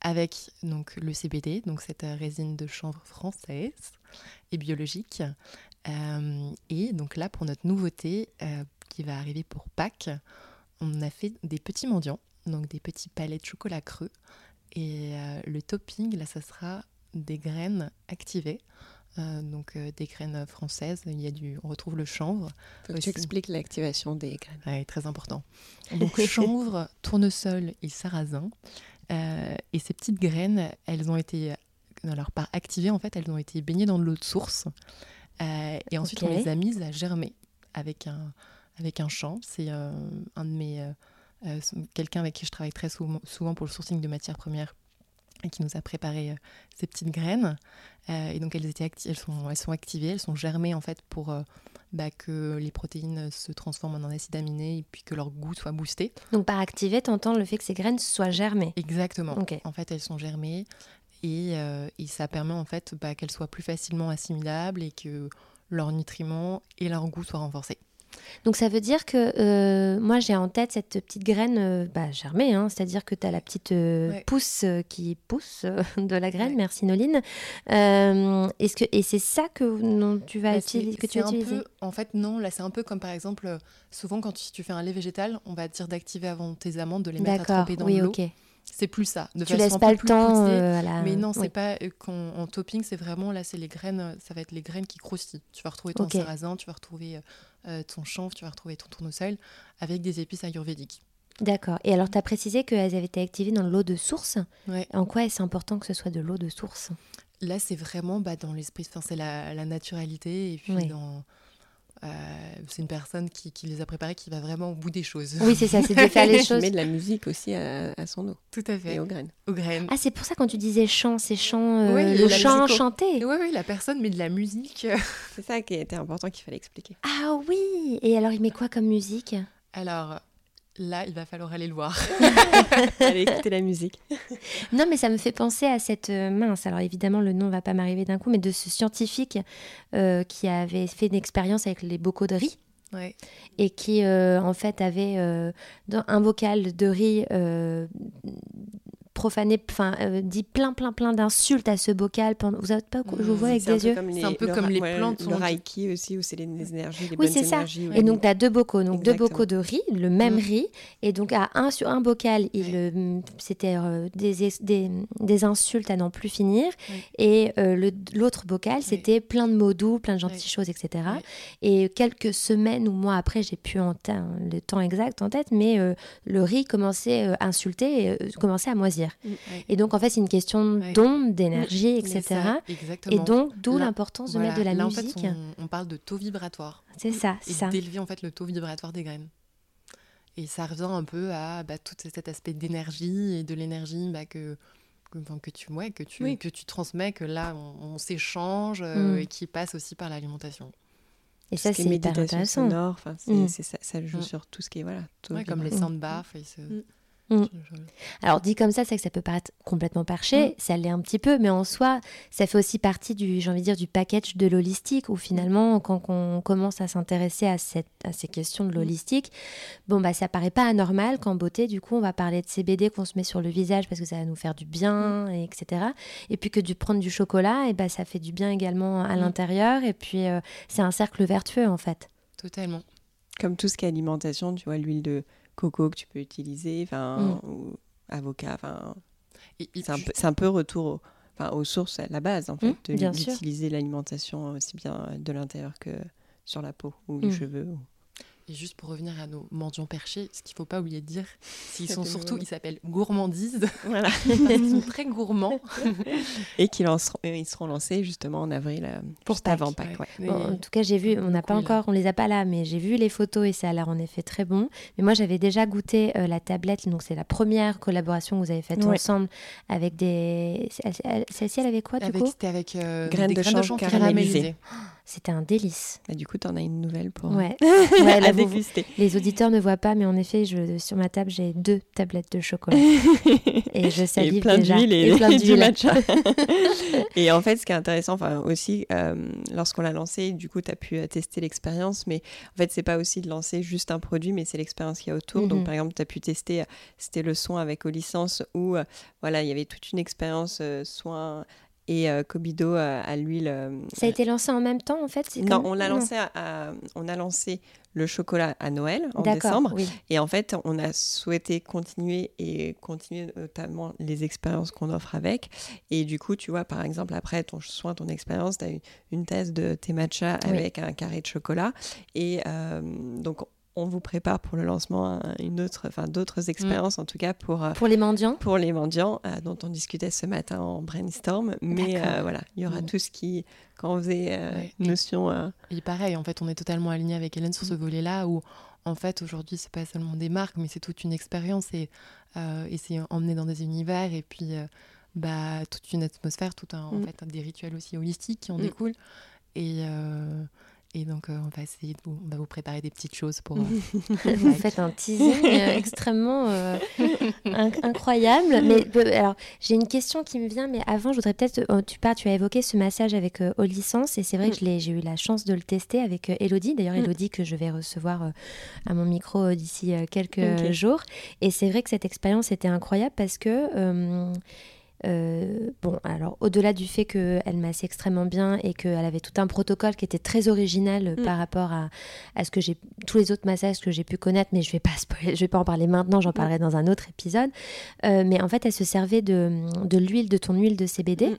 C: avec donc le CBD, donc cette euh, résine de chanvre française et biologique. Euh, et donc là, pour notre nouveauté euh, qui va arriver pour Pâques, on a fait des petits mendiants, donc des petits palets de chocolat creux. Et euh, le topping, là, ça sera des graines activées. Euh, donc euh, des graines françaises, il y a du, on retrouve le chanvre,
B: Faut tu expliques l'activation des graines.
C: Ouais, très important. *laughs* Donc chanvre, tournesol et sarrasin. Euh, et ces petites graines, elles ont été, alors par activées en fait, elles ont été baignées dans de l'eau de source. Et ensuite on les a mises à germer avec un, avec un champ. C'est un de mes, quelqu'un avec qui je travaille très souvent, souvent pour le sourcing de matières premières et qui nous a préparé euh, ces petites graines. Euh, et donc elles, étaient elles, sont, elles sont activées, elles sont germées en fait pour euh, bah, que les protéines se transforment en acides aminés et puis que leur goût soit boosté.
A: Donc par activer, t'entends le fait que ces graines soient germées.
C: Exactement. En fait, elles sont germées et, euh, et ça permet en fait bah, qu'elles soient plus facilement assimilables et que leurs nutriments et leur goût soient renforcés.
A: Donc ça veut dire que euh, moi j'ai en tête cette petite graine euh, bah, germée, hein, c'est-à-dire que tu as la petite euh,
C: Ouais.
A: pousse euh, qui pousse *laughs* de la graine,
C: Ouais.
A: merci Noline. Est-ce que, et c'est ça que non, tu vas
C: Bah,
A: utiliser, que tu
C: c'est
A: vas
C: un
A: utiliser?
C: peu- En fait, non. Là, c'est un peu comme par exemple, souvent quand tu, tu fais un lait végétal, on va te dire d'activer avant tes amandes, de les mettre à tremper dans
A: oui,
C: l'eau. C'est plus ça. De
A: tu
C: façon
A: laisses pas le temps euh, à la.
C: Mais non, c'est
A: oui.
C: pas euh, quand en topping, c'est vraiment là, c'est les graines, euh, ça va être les graines qui croustillent. Tu vas retrouver ton
A: Ok.
C: sarrasin, tu vas retrouver euh, ton chanvre, tu vas retrouver ton tournesol avec des épices ayurvédiques.
A: D'accord. Et alors, tu as précisé qu'elles avaient été activées dans l'eau de source.
C: Ouais.
A: En quoi est-ce important que ce soit de l'eau de source?
C: Là, c'est vraiment bah, dans l'esprit, enfin, c'est la, la naturalité et puis dans. Euh, c'est une personne qui, qui les a préparées qui va vraiment au bout des choses.
A: Oui, c'est ça, c'est de faire les *laughs* choses.
B: mets de la musique aussi à, à son eau
C: Tout à
B: et
C: fait.
B: aux graines.
C: Aux graines.
A: Ah, c'est pour ça quand tu disais chant, c'est chant, euh,
C: Oui,
A: le chant
C: au-
A: chanté.
C: Oui, oui, la personne met de la musique.
B: C'est ça qui était important qu'il fallait expliquer.
A: Ah oui Et alors, il met quoi comme musique?
C: Alors là, il va falloir aller le voir. *laughs*
B: Allez écouter la musique.
A: Non, mais ça me fait penser à cette euh, mince. Alors évidemment, le nom va pas m'arriver d'un coup, mais de ce scientifique euh, qui avait fait une expérience avec les bocaux de riz
C: Ouais.
A: et qui euh, en fait avait euh, un bocal de riz euh, profané, enfin euh, dit plein plein plein d'insultes à ce bocal. Pendant... Vous avez pas, je vous vois avec
B: C'est un
A: des
B: peu
A: yeux.
B: comme
C: C'est un peu
B: le
C: comme
B: ra-
C: les
B: ouais,
C: plantes
B: Le
C: sont-
B: reiki aussi, où c'est les, les énergies, les
A: Oui,
B: bonnes
A: c'est ça.
B: énergies. ouais.
A: Et donc, tu as deux bocaux, donc deux bocaux de riz, le même
C: Mm.
A: riz. Et donc, à un sur un bocal, il, euh, c'était euh, des, es- des, des insultes à n'en plus finir. Et euh, le- l'autre bocal, c'était plein de mots doux, plein de gentilles choses, etc. Et quelques semaines ou mois après, j'ai plus en le temps exact en tête, mais euh, le riz commençait à insulter et euh, commençait à moisir. Et donc, en fait, c'est une question d'onde, d'énergie, etc.
C: ça,
A: Et donc, d'où l'importance de
C: Voilà.
A: mettre de la
C: Là,
A: musique.
C: En fait, on, on parle de taux vibratoire.
A: C'est ça,
C: et
A: c'est ça.
C: d'élever en fait le taux vibratoire des graines. Et ça revient un peu à bah, tout cet aspect d'énergie et de l'énergie bah, que, que, enfin, que tu, ouais, que, tu,
B: Oui.
C: que tu transmets, que là on, on s'échange euh,
A: Mm.
C: et qui passe aussi par l'alimentation.
A: Et ça,
B: Tout ce
A: c'est
B: est
A: hyper
B: méditation
A: intéressant.
B: sonore, enfin, c'est,
A: Mm.
B: ça, ça joue
C: Mm.
B: sur tout ce qui est voilà.
C: Ouais, comme les
B: vibre. Mm.
A: Mm. Alors dit comme ça, c'est que ça peut paraître complètement perché,
C: Mm.
A: ça l'est un petit peu, mais en soi, ça fait aussi partie du, j'ai envie de dire, du package de l'holistique, où finalement, quand on commence à s'intéresser à, cette, à ces questions de l'holistique, bon bah ça paraît pas anormal qu'en beauté, du coup, on va parler de CBD qu'on se met sur le visage parce que ça va nous faire du bien, et etc. Et puis que du prendre du chocolat, et bah ça fait du bien également à
C: Mm.
A: l'intérieur, et puis euh, c'est un cercle vertueux en fait.
C: Totalement.
B: Comme tout ce qui est alimentation, tu vois, l'huile de coco que tu peux utiliser, enfin,
A: Mm.
B: ou avocat, enfin, c'est un, peu- c'est un peu retour au- enfin, aux sources, à la base, en fait,
A: Mm, sûr.
B: d'utiliser l'alimentation aussi bien de l'intérieur que sur la peau ou les
A: Mm.
B: cheveux. ou-
C: Et juste pour revenir à nos mendiants perchés, ce qu'il faut pas oublier de dire, c'est qu'ils sont surtout, ils s'appellent gourmandises.
B: Voilà. *laughs*
C: ils sont très gourmands. *laughs*
B: Et qu'ils lanceront- euh, ils seront lancés justement en avril, euh,
A: Pour
B: juste avant Pâques. ouais.
A: Bon, en tout cas, j'ai vu, on n'a pas encore, on les a pas là, mais j'ai vu les photos et ça a l'air en effet très bon. Mais moi, j'avais déjà goûté euh, la tablette, donc c'est la première collaboration que vous avez faite
B: Ouais.
A: ensemble avec des. elle- elle- Celle-ci, elle avait quoi du
C: avec,
A: coup?
C: C'était avec euh,
B: Graines
C: des
B: de
C: graines de
B: chanvre caramélisées.
A: C'était un délice.
B: Bah, du coup, tu en as une nouvelle pour
A: Ouais. Ouais, *laughs* là, vous- les auditeurs ne voient pas, mais en effet, je, sur ma table, j'ai deux tablettes de chocolat *laughs* et je
B: et
A: salive
B: plein
A: déjà.
B: d'huile et,
A: Et plein *laughs*
B: du matcha. *laughs* et en fait, ce qui est intéressant, enfin aussi, euh, lorsqu'on l'a lancé, du coup, tu as pu euh, tester l'expérience, mais en fait, c'est pas aussi de lancer juste un produit, mais c'est l'expérience qu'il y a autour.
A: Mhm.
B: Donc, par exemple, tu as pu tester, euh, c'était le soin avec Olicence, où euh, voilà, il y avait toute une expérience euh, soin et euh, Kobido euh, à l'huile. euh,
A: Ça a été lancé en même temps, en fait
B: non,
A: comme-
B: on l'a
A: Non.
B: lancé, à- à- on a lancé le chocolat à Noël en décembre.
A: oui.
B: Et en fait, on a souhaité continuer et continuer notamment les expériences qu'on offre avec. Et du coup, tu vois, par exemple, après ton soin, ton expérience, tu as eu une tasse de thé matcha
A: Oui.
B: avec un carré de chocolat. Et euh, donc, on vous prépare pour le lancement un- une autre, enfin d'autres expériences, en tout cas pour, euh,
A: Pour les mendiants
B: pour les mendiants, euh, dont on discutait ce matin en brainstorm. Mais euh, voilà, il y aura
C: Mm.
B: tout ce qui, quand on faisait euh,
C: Ouais.
B: notion.
C: Et pareil, en fait, on est totalement aligné avec Hélène sur ce volet-là où, en fait, aujourd'hui, c'est pas seulement des marques, mais c'est toute une expérience et, et c'est emmener dans des univers et puis bah, toute une atmosphère, tout un, en
B: Mm.
C: fait, des rituels aussi holistiques qui en
B: Mm.
C: découlent. Et, et donc, euh, on va essayer de vous, on va vous préparer des petites choses pour. *laughs* euh,
A: Vous faites un teasing euh, *laughs* extrêmement euh, inc- incroyable. Mais peu- alors, j'ai une question qui me vient, mais avant, je voudrais peut-être. euh, tu pars, tu as évoqué ce massage avec euh, et c'est vrai que je l'ai- j'ai eu la chance de le tester avec Elodie. D'ailleurs,
B: Mm.
A: Elodie que je vais recevoir à mon micro d'ici quelques jours. Et c'est vrai que cette expérience était incroyable parce que. Euh, bon, alors au-delà du fait qu'elle massait extrêmement bien et qu'elle avait tout un protocole qui était très original
B: Mm.
A: par rapport à, à ce que j'ai tous les autres massages que j'ai pu connaître, mais je vais pas *laughs* spoiler- je vais pas en parler maintenant,
B: Mm.
A: j'en parlerai dans un autre épisode. Euh, mais en fait, elle se servait de, de l'huile de ton huile de CBD.
B: Mm.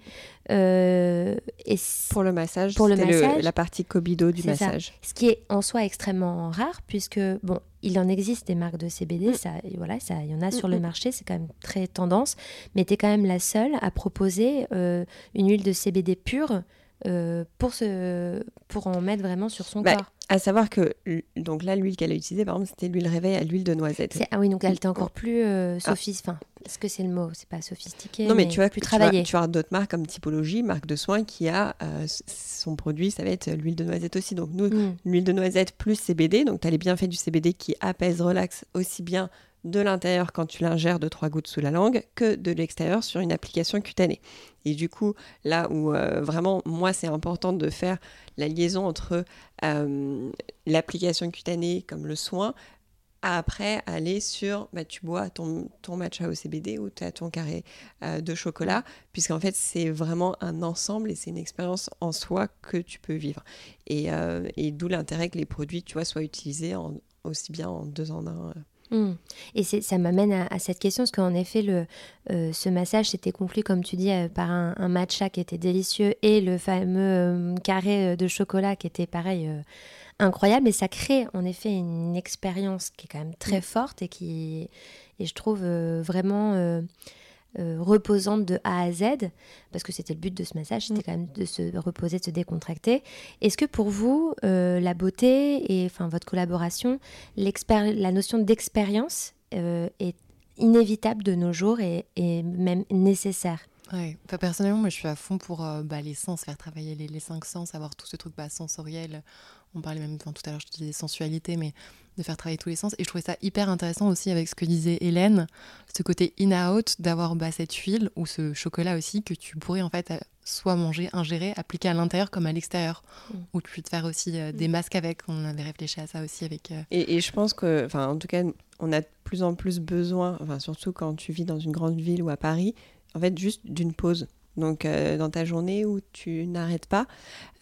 A: Euh, et
B: Pour le massage,
A: Pour le massage,
B: la partie Kobido du
A: ça.
B: massage.
A: ce qui est en soi extrêmement rare, puisque bon, il en existe des marques de CBD,
B: Mm.
A: ça, voilà, ça, il y en a sur
B: Mm,
A: le
B: mm.
A: marché, c'est quand même très tendance, mais tu es quand même la seule à proposer euh, une huile de CBD pure euh, pour, se, pour en mettre vraiment sur son
B: Bah,
A: corps.
B: À savoir que, donc là, l'huile qu'elle a utilisée, par exemple, c'était l'huile réveil à l'huile de noisette.
A: Ah oui, donc elle était encore plus euh, sophis- Enfin, est-ce que c'est le mot? C'est pas sophistiqué,
B: Non, mais, tu vois,
A: plus
B: tu vas, tu avoir d'autres marques comme Typologie, marque de soins, qui a euh, son produit, ça va être l'huile de noisette aussi. Donc nous,
A: Mm.
B: l'huile de noisette plus CBD, donc tu as les bienfaits du CBD qui apaisent, relaxent aussi bien de l'intérieur quand tu l'ingères de trois gouttes sous la langue que de l'extérieur sur une application cutanée. Et du coup, là où euh, vraiment, moi, c'est important de faire la liaison entre euh, l'application cutanée comme le soin, après aller sur, bah, tu bois ton, ton matcha au CBD ou tu as ton carré euh, de chocolat, puisqu'en fait, c'est vraiment un ensemble et c'est une expérience en soi que tu peux vivre. Et, et d'où l'intérêt que les produits, tu vois, soient utilisés aussi bien en deux en un. Euh.
A: Mm. Et ça m'amène à, à cette question, parce qu'en effet, le, euh, ce massage s'était conclu, comme tu dis, euh, par un, un matcha qui était délicieux et le fameux euh, carré de chocolat qui était pareil, incroyable. Et ça crée en effet une expérience qui est quand même très forte et qui, et je trouve vraiment euh, reposante de A à Z, parce que c'était le but de ce massage, c'était
B: Mm.
A: quand même de se reposer, de se décontracter. Est-ce que pour vous, euh, la beauté et enfin votre collaboration, la notion d'expérience euh, est inévitable de nos jours et, et même nécessaire?
C: Ouais. Enfin, personnellement, moi, je suis à fond pour euh, bah, les sens, faire travailler les, les cinq sens, avoir tout ce truc bah, sensoriel. On parlait même, enfin, tout à l'heure, je te disais sensualité, mais de faire travailler tous les sens. Et je trouvais ça hyper intéressant aussi avec ce que disait Hélène, ce côté in-out, d'avoir bah, cette huile ou ce chocolat aussi que tu pourrais en fait euh, soit manger, ingérer, appliquer à l'intérieur comme à l'extérieur.
A: Mm.
C: Ou tu peux te faire aussi euh, des masques avec. On avait réfléchi à ça aussi avec. euh,
B: Et, et je pense que, enfin, en tout cas, on a de plus en plus besoin, enfin, surtout quand tu vis dans une grande ville ou à Paris, en fait, juste d'une pause. Donc, euh, dans ta journée où tu n'arrêtes pas,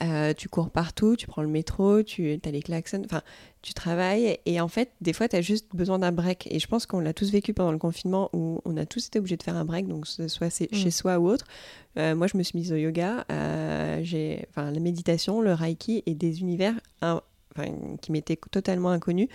B: euh, tu cours partout, tu prends le métro, tu as les klaxons, enfin, tu travailles. Et en fait, des fois, tu as juste besoin d'un break. Et je pense qu'on l'a tous vécu pendant le confinement où on a tous été obligés de faire un break, donc soit c'est-
A: Mm.
B: chez soi ou autre. Euh, moi, je me suis mise au yoga, j'ai, enfin, la méditation, le reiki et des univers enfin, qui m'étaient totalement inconnus,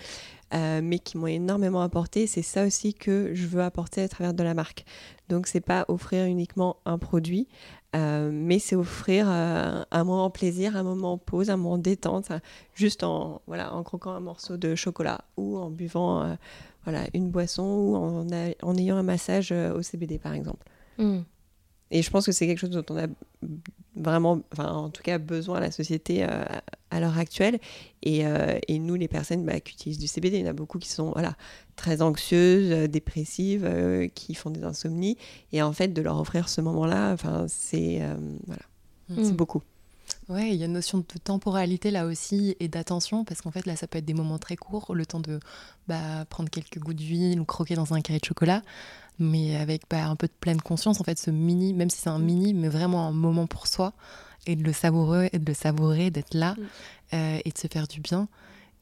B: euh, mais qui m'ont énormément apporté. C'est ça aussi que je veux apporter à travers de la marque. Donc, c'est pas offrir uniquement un produit, euh, mais c'est offrir euh, un moment plaisir, un moment pause, un moment détente, hein, juste en, voilà, en croquant un morceau de chocolat ou en buvant voilà, une boisson ou en, a- en ayant un massage au CBD, par exemple.
A: Mm.
B: Et je pense que c'est quelque chose dont on a vraiment, enfin, en tout cas, besoin à la société euh, à l'heure actuelle. Et, euh, et nous, les personnes bah, qui utilisent du CBD, il y en a beaucoup qui sont voilà, très anxieuses, euh, dépressives, euh, qui font des insomnies. Et en fait, de leur offrir ce moment-là, enfin, c'est euh, voilà,
C: Mm.
B: c'est beaucoup.
C: Ouais, il y a une notion de temporalité là aussi et d'attention parce qu'en fait là ça peut être des moments très courts, le temps de bah, prendre quelques gouttes d'huile ou croquer dans un carré de chocolat, mais avec bah, un peu de pleine conscience en fait ce mini, même si c'est un mini, mais vraiment un moment pour soi et de le savourer, et de le savourer, d'être là
B: Mm.
C: euh, et de se faire du bien.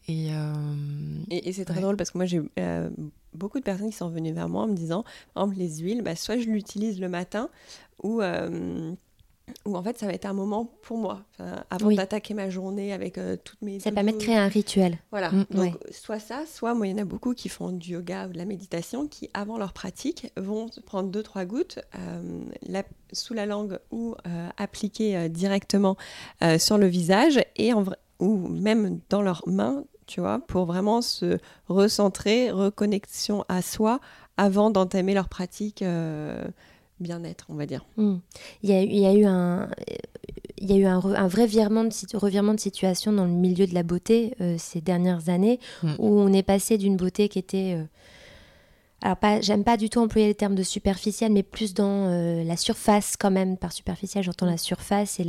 C: Et, euh,
B: Et, et c'est très
C: Ouais.
B: drôle parce que moi, j'ai euh, beaucoup de personnes qui sont venues vers moi en me disant, par exemple, les huiles, bah, soit je l'utilise le matin ou, ou en fait, ça va être un moment pour moi. Enfin, avant
A: Oui.
B: d'attaquer ma journée avec euh, toutes mes...
A: Ça permet de créer un rituel.
B: Voilà,
C: Mm,
B: donc
A: ouais.
B: soit ça, soit moi, il y en a beaucoup qui font du yoga ou de la méditation qui, avant leur pratique, vont prendre deux, trois gouttes euh, la- sous la langue ou euh, appliquer euh, directement sur le visage et en ou même dans leurs mains, tu vois, pour vraiment se recentrer, reconnexion à soi avant d'entamer leur pratique bien-être, on va dire.
A: Mm. Il y a, eu- il y a eu un, il y a eu un, re- un vrai virement de, revirement de situation dans le milieu de la beauté euh, ces dernières années,
C: Mm.
A: où on est passé d'une beauté qui était euh, alors pas, j'aime pas du tout employer les termes de superficiel, mais plus dans euh, la surface quand même. Par superficiel, j'entends la surface et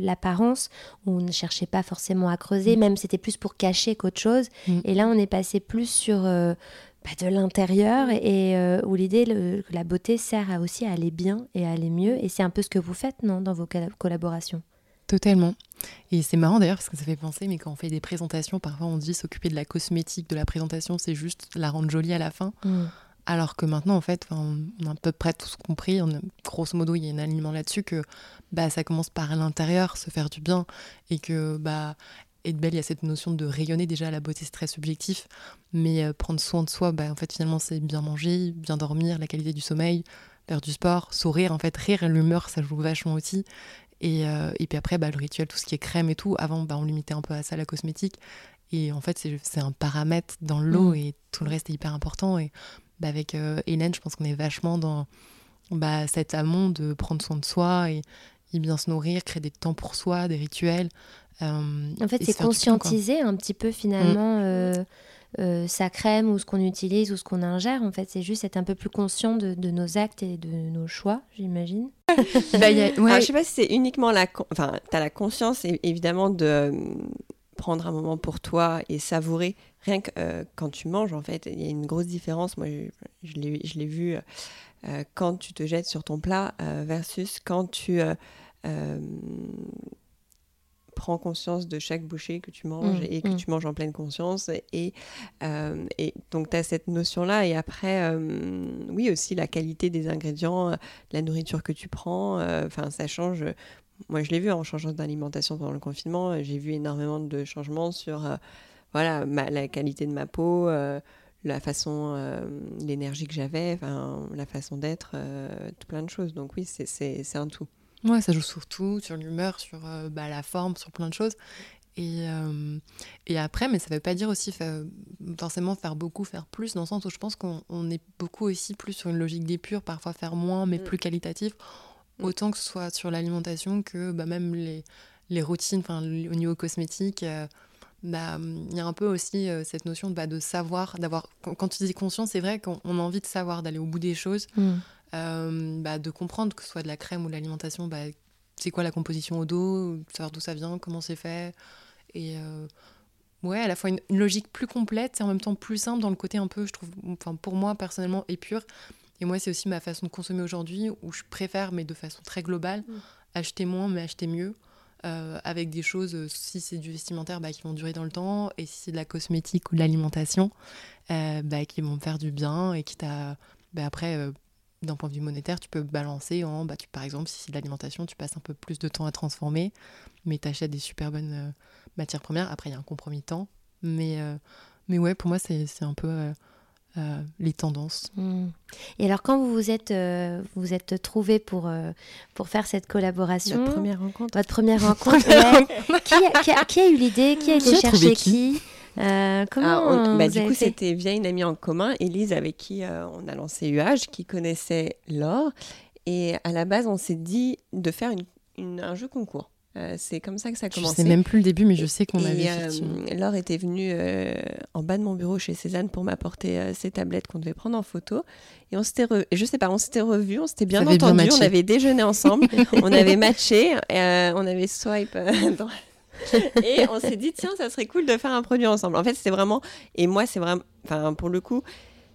A: l'apparence. on ne cherchait pas forcément à creuser, même c'était plus pour cacher qu'autre chose. Et là, on est passé plus sur euh, bah, de l'intérieur et euh, où l'idée que la beauté sert à aussi à aller bien et à aller mieux. Et c'est un peu ce que vous faites, non, dans vos collaborations?
C: Totalement. Et c'est marrant d'ailleurs parce que ça fait penser, mais quand on fait des présentations, parfois on dit s'occuper de la cosmétique de la présentation, c'est juste la rendre jolie à la fin. Mm. Alors que maintenant, en fait, on a à peu près tous compris, on grosso modo, il y a un alignement là-dessus que bah, ça commence par l'intérieur, se faire du bien, et que bah, être belle, il y a cette notion de rayonner déjà, la beauté c'est très subjectif, mais euh, prendre soin de soi, bah, en fait, finalement, c'est bien manger, bien dormir, la qualité du sommeil, faire du sport, sourire, en fait, rire, l'humeur, ça joue vachement aussi. Et, euh, et puis après, bah, le rituel, tout ce qui est crème et tout, avant, bah, on limitait un peu à ça la cosmétique. Et en fait, c'est un paramètre dans l'eau mmh. et tout le reste est hyper important. Et bah, avec euh, Hélène, je pense qu'on est vachement dans bah, cet amont de prendre soin de soi et, bien se nourrir, créer des temps pour soi, des rituels.
A: Euh, en fait, c'est conscientiser un petit peu finalement mm. euh, sa crème ou ce qu'on utilise ou ce qu'on ingère. En fait, c'est juste être un peu plus conscient de, nos actes et de nos choix, j'imagine. *laughs*
B: bah, ouais. je sais pas si c'est uniquement la... Enfin, tu as la conscience évidemment de prendre un moment pour toi et savourer rien que euh, quand tu manges, en fait, il y a une grosse différence. Moi, je, je l'ai vu euh, quand tu te jettes sur ton plat euh, versus quand tu prends conscience de chaque bouchée que tu manges mmh, et que mmh. tu manges en pleine conscience. Et, et donc, tu as cette notion-là. Et après, oui, aussi la qualité des ingrédients, la nourriture que tu prends, enfin, ça change. Moi, je l'ai vu en changeant d'alimentation pendant le confinement. J'ai vu énormément de changements sur voilà, la qualité de ma peau, euh, la façon, euh, l'énergie que j'avais, la façon d'être, euh, tout plein de choses. Donc oui, c'est un tout.
C: Ouais, ça joue sur tout, sur l'humeur, sur bah, la forme, sur plein de choses. Et, et après, mais ça ne veut pas dire aussi forcément faire beaucoup, faire plus, dans le sens où je pense qu'on est beaucoup aussi plus sur une logique d'épure, parfois faire moins, mais mm. plus qualitatif, mm. autant que ce soit sur l'alimentation que bah, même les, les routines, au niveau cosmétique bah, il y a un peu aussi euh, cette notion bah, de savoir, d'avoir. Quand, tu dis conscience, c'est vrai qu'on a envie de savoir, d'aller au bout des choses, mm. Euh, bah, de comprendre que ce soit de la crème ou de l'alimentation, bah, c'est quoi la composition au dos, savoir d'où ça vient, comment c'est fait. Et euh, ouais, à la fois une, logique plus complète et en même temps plus simple dans le côté un peu, je trouve, enfin pour moi personnellement, épure. Et moi, c'est aussi ma façon de consommer aujourd'hui où je préfère, mais de façon très globale, mm. acheter moins mais acheter mieux. Euh, avec des choses, euh, si c'est du vestimentaire, bah, qui vont durer dans le temps, et si c'est de la cosmétique ou de l'alimentation, euh, bah, qui vont me faire du bien, et qui t'a... Bah, après, d'un point de vue monétaire, tu peux balancer en, bah, tu, par exemple, si c'est de l'alimentation, tu passes un peu plus de temps à transformer, mais tu achètes des super bonnes matières premières. Après, il y a un compromis temps, mais, mais ouais, pour moi, c'est un peu euh, les tendances.
A: Hmm. Et alors, quand vous vous êtes, euh, vous êtes trouvé pour, euh, pour faire cette collaboration,
B: votre première rencontre,
A: votre première *laughs* rencontre, qui, a, eu l'idée? Qui a été cherché qui, comment
B: bah, Du coup, c'était via une amie en commun, Elise, avec qui on a lancé UH, qui connaissait Laure. Et à la base, on s'est dit de faire un jeu concours. Euh, c'est comme ça que ça a commencé.
C: Je sais même plus le début, mais je sais qu'on avait.
B: Euh, Laure était venue euh, en bas de mon bureau chez Cézanne pour m'apporter ses tablettes qu'on devait prendre en photo. Et on s'était, je sais pas, on s'était revus, on s'était bien entendu, on avait déjeuné ensemble, *laughs* on avait matché, on avait swipe. *laughs* *laughs* et on s'est dit tiens, ça serait cool de faire un produit ensemble. En fait, c'était vraiment. Et moi, c'est vraiment. Enfin, pour le coup,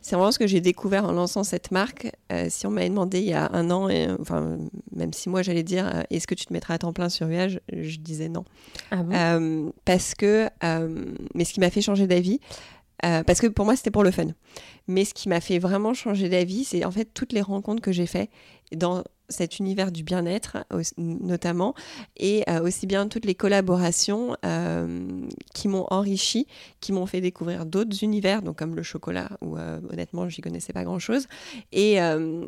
B: c'est vraiment ce que j'ai découvert en lançant cette marque. Euh, si on m'avait demandé il y a un an, et, enfin même si moi j'allais dire euh, est-ce que tu te mettras à temps plein sur UA, je, disais non.
A: Ah euh,
B: parce que, mais ce qui m'a fait changer d'avis, parce que pour moi c'était pour le fun. Mais ce qui m'a fait vraiment changer d'avis, c'est en fait toutes les rencontres que j'ai faites dans cet univers du bien-être notamment, et euh, aussi bien toutes les collaborations euh, qui m'ont enrichi, qui m'ont fait découvrir d'autres univers, donc comme le chocolat, où euh, honnêtement, j'y connaissais pas grand-chose. Et,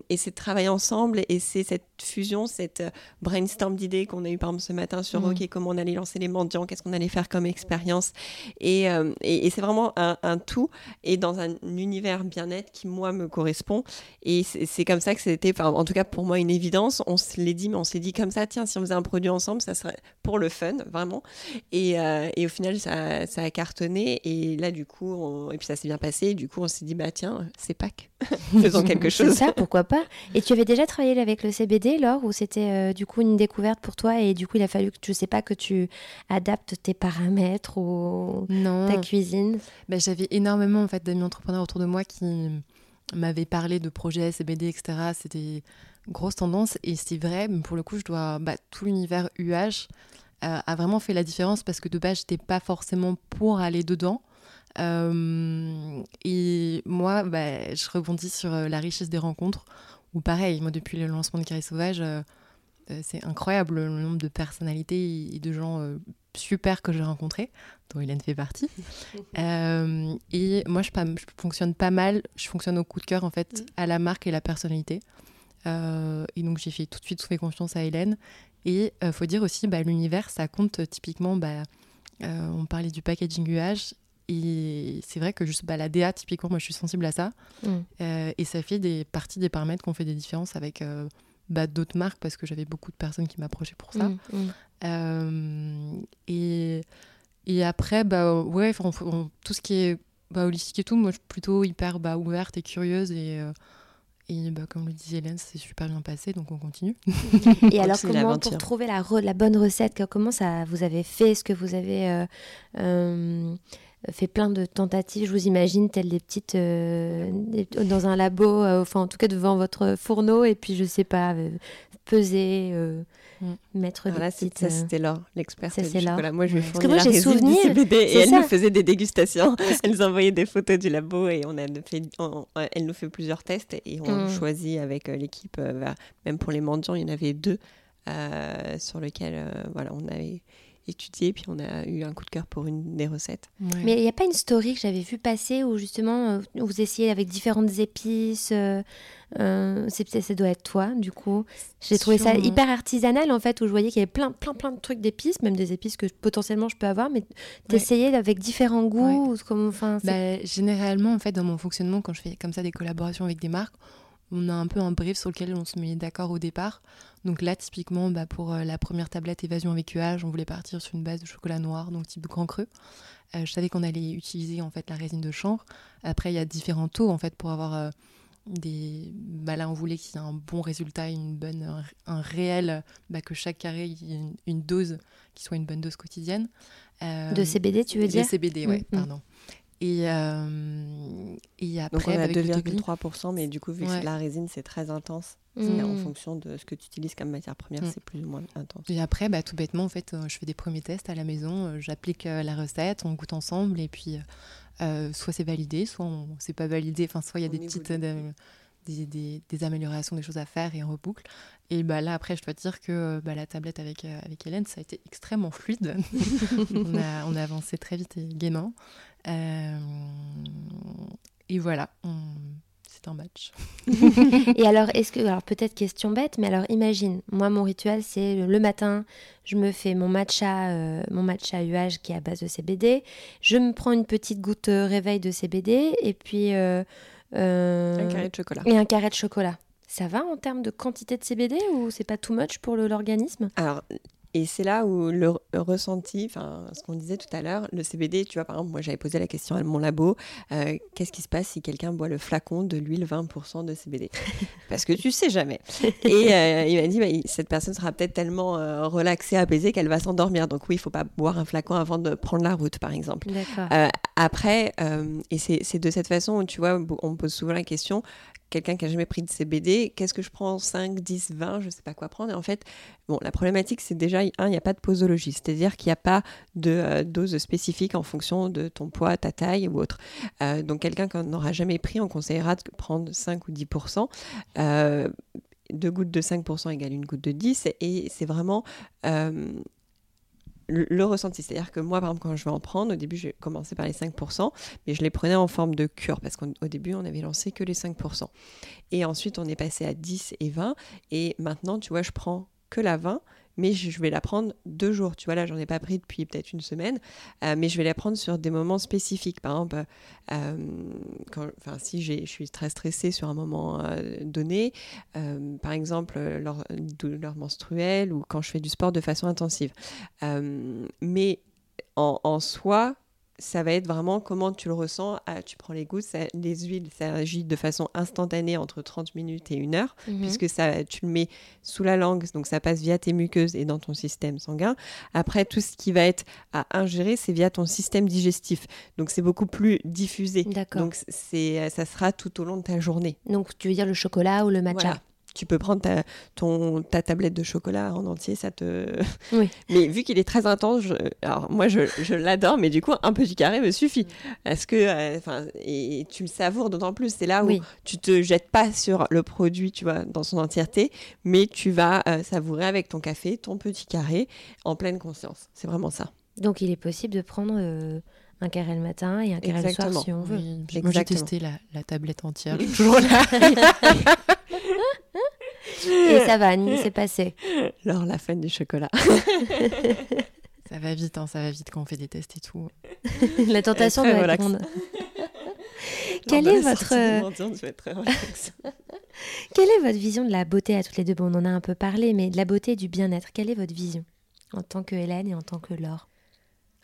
B: et c'est de travailler ensemble, et c'est cette fusion, cette brainstorm d'idées qu'on a eu par exemple ce matin sur mmh. OK, comment on allait lancer les mendiants, qu'est-ce qu'on allait faire comme expérience. Et, et, c'est vraiment un, un, tout, et dans un univers bien-être qui, moi, me correspond. Et c'est comme ça que c'était, en tout cas pour moi, une évidence évidence, on se l'est dit, mais on s'est dit comme ça, tiens, si on faisait un produit ensemble, ça serait pour le fun, vraiment. Et, euh, et au final, ça, ça, a cartonné. Et là, du coup, on... et puis ça s'est bien passé. Et du coup, on s'est dit, bah tiens, c'est Pâques, *laughs* faisons quelque chose.
A: ça, pourquoi pas. Et tu avais déjà travaillé avec le CBD, Laure, ou c'était euh, du coup une découverte pour toi et du coup, il a fallu que, je sais pas, que tu adaptes tes paramètres ou ta cuisine?
C: Bah, J'avais énormément en fait, d'amis entrepreneurs autour de moi qui m'avaient parlé de projets CBD, etc. C'était grosse tendance et c'est vrai, mais pour le coup, je dois. Bah, tout l'univers UH euh, a vraiment fait la différence parce que de base, j'étais pas forcément pour aller dedans. Euh, et moi, bah, je rebondis sur euh, la richesse des rencontres, où pareil, moi depuis le lancement de Carré Sauvage, c'est incroyable le nombre de personnalités et de gens super que j'ai rencontrés, dont Hélène fait partie. *laughs* et moi, je, je, fonctionne pas mal, je fonctionne au coup de cœur en fait, à la marque et la personnalité. Euh, et donc j'ai fait tout de suite fait confiance à Hélène. Et il euh, faut dire aussi, bah, l'univers, ça compte euh, typiquement, bah, on parlait du packaging UH, et c'est vrai que juste bah, la DA, typiquement, moi je suis sensible à ça. Mm. et ça fait des parties des paramètres qu'on fait des différences avec bah, d'autres marques parce que j'avais beaucoup de personnes qui m'approchaient pour ça. Mm, mm. et, et après, bah, ouais, tout ce qui est bah, holistique et tout, moi je suis plutôt hyper bah, ouverte et curieuse et et bah, comme le disait Hélène, c'est super bien passé, donc on continue. *laughs*
A: Et alors, comment pour trouver la, la, bonne recette, comment ça vous avez fait Est-ce que vous avez euh, euh, fait plein de tentatives Je vous imagine telles des petites euh, dans un labo, enfin en tout cas devant votre fourneau, et puis je sais pas, peser. Mm. mettre
B: voilà,
A: Ça,
B: euh, c'était Laure, l'experte du
A: chocolat.
B: Moi, je lui
A: moi, j'ai souvenir,
B: CBD et elle nous faisait des dégustations. elle nous envoyait des photos du labo et on a fait, elle nous fait plusieurs tests et on mm. choisit avec euh, l'équipe, euh, même pour les mendiants, il y en avait deux sur lesquels voilà, on avait étudié, puis on a eu un coup de cœur pour une des recettes.
A: Mais il n'y a pas une story que j'avais vu passer où justement vous essayez avec différentes épices euh, ça doit être toi, du coup. J'ai trouvé ça hyper artisanal, en fait, où je voyais qu'il y avait plein, plein, plein de trucs d'épices, même des épices que potentiellement je peux avoir, mais d'essayer avec différents goûts. Comme, enfin,
C: bah, généralement, en fait, dans mon fonctionnement, quand je fais comme ça des collaborations avec des marques, on a un peu un brief sur lequel on se met d'accord au départ. Donc là, typiquement, bah, pour euh, la première tablette évasion avec UH, on voulait partir sur une base de chocolat noir, donc type grand cru. Euh, je savais qu'on allait utiliser en fait la résine de chanvre. Après, il y a différents taux en fait pour avoir des bah là on voulait qu'il y ait un bon résultat une bonne un, réel bah, que chaque carré ait une, dose qui soit une bonne dose quotidienne
A: euh, de CBD tu veux dire?
C: De CBD ouais mm, mm. pardon et, euh, et après
B: Donc on a 2,3% mais du coup vu que la résine c'est très intense mm. en fonction de ce que tu utilises comme matière première c'est plus ou moins intense.
C: Et après bah, tout bêtement en fait euh, je fais des premiers tests à la maison j'applique la recette on goûte ensemble et puis euh, soit c'est validé, soit c'est pas validé. Enfin, soit il y a des petites euh, des, améliorations, des choses à faire et on reboucle. Et bah, là, après, je dois dire que bah, la tablette avec, euh, avec Hélène, ça a été extrêmement fluide. *laughs* on, a, on, a, avancé très vite et gaiement. et voilà, on, un match. *laughs*
A: et alors, est-ce que, alors peut-être question bête, mais alors imagine, moi mon rituel c'est le matin, je me fais mon matcha, euh, mon matcha UH qui est à base de CBD, je me prends une petite goutte euh, réveil de CBD et puis
B: euh, un carré de chocolat.
A: Et un carré de chocolat. Ça va en termes de quantité de CBD ou c'est pas too much pour l'organisme?
B: Alors, et c'est là où le ressenti, enfin ce qu'on disait tout à l'heure, le CBD, tu vois, par exemple, moi j'avais posé la question à mon labo, euh, qu'est-ce qui se passe si quelqu'un boit le flacon de l'huile 20% de CBD *laughs* Parce que tu sais jamais. Et euh, il m'a dit, bah, cette personne sera peut-être tellement euh, relaxée, apaisée qu'elle va s'endormir. Donc oui, il faut pas boire un flacon avant de prendre la route, par exemple. Après, et c'est de cette façon, tu vois, on me pose souvent la question, quelqu'un qui a jamais pris de CBD, qu'est-ce que je prends 5, 10, 20, je sais pas quoi prendre. Et en fait, bon, la problématique, c'est déjà, un, il n'y a pas de posologie, c'est-à-dire qu'il n'y a pas de euh, dose spécifique en fonction de ton poids, ta taille ou autre. Euh, donc, quelqu'un qui n'aura jamais pris, on conseillera de prendre 5 ou 10%. Euh, deux gouttes de 5% égale une goutte de 10 et c'est vraiment le, ressenti. C'est-à-dire que moi, par exemple, quand je vais en prendre, au début, j'ai commencé par les 5%, mais je les prenais en forme de cure, parce qu'au début, on avait lancé que les 5%. Et ensuite, on est passé à 10 et 20, et maintenant, tu vois, je prends que la 20, mais je vais la prendre deux jours. Tu vois, là, j'en ai pas pris depuis peut-être une semaine, euh, mais je vais la prendre sur des moments spécifiques. Par exemple, euh, quand, si je suis très stressée sur un moment euh, donné, par exemple, lors douleur menstruelle ou quand je fais du sport de façon intensive. mais en soi, ça va être vraiment comment tu le ressens. Ah, tu prends les gouttes, les huiles, ça agit de façon instantanée entre 30 minutes et 1 heure, mhm. puisque ça, tu le mets sous la langue, donc ça passe via tes muqueuses et dans ton système sanguin. Après, tout ce qui va être à ingérer, c'est via ton système digestif. Donc c'est beaucoup plus diffusé. Donc c'est, ça sera tout au long de ta journée.
A: Donc tu veux dire le chocolat ou le matcha?
B: Tu peux prendre ta, ton, ta tablette de chocolat en entier, ça te. *laughs* Oui. mais vu qu'il est très intense, alors moi je, je l'adore, mais du coup un petit carré me suffit. Parce que, euh, enfin, et tu le savoures d'autant plus. C'est là où tu te jettes pas sur le produit, tu vois, dans son entièreté, mais tu vas euh, savourer avec ton café, ton petit carré, en pleine conscience. C'est vraiment ça.
A: Donc il est possible de prendre. Euh, un carré le matin et un carré le soir si on veut.
C: Moi j'ai testé la, la, tablette entière, toujours *laughs* là.
A: Et ça va, c'est passé.
B: Alors, la fin du chocolat. *laughs*
C: ça va vite, hein, ça va vite quand on fait des tests et tout.
A: la tentation doit *laughs* être grande. Quelle est votre Quelle est votre vision de la beauté à toutes les deux? Bon, on en a un peu parlé, mais de la beauté et du bien-être. Quelle est votre vision en tant que Hélène et en tant que Laure?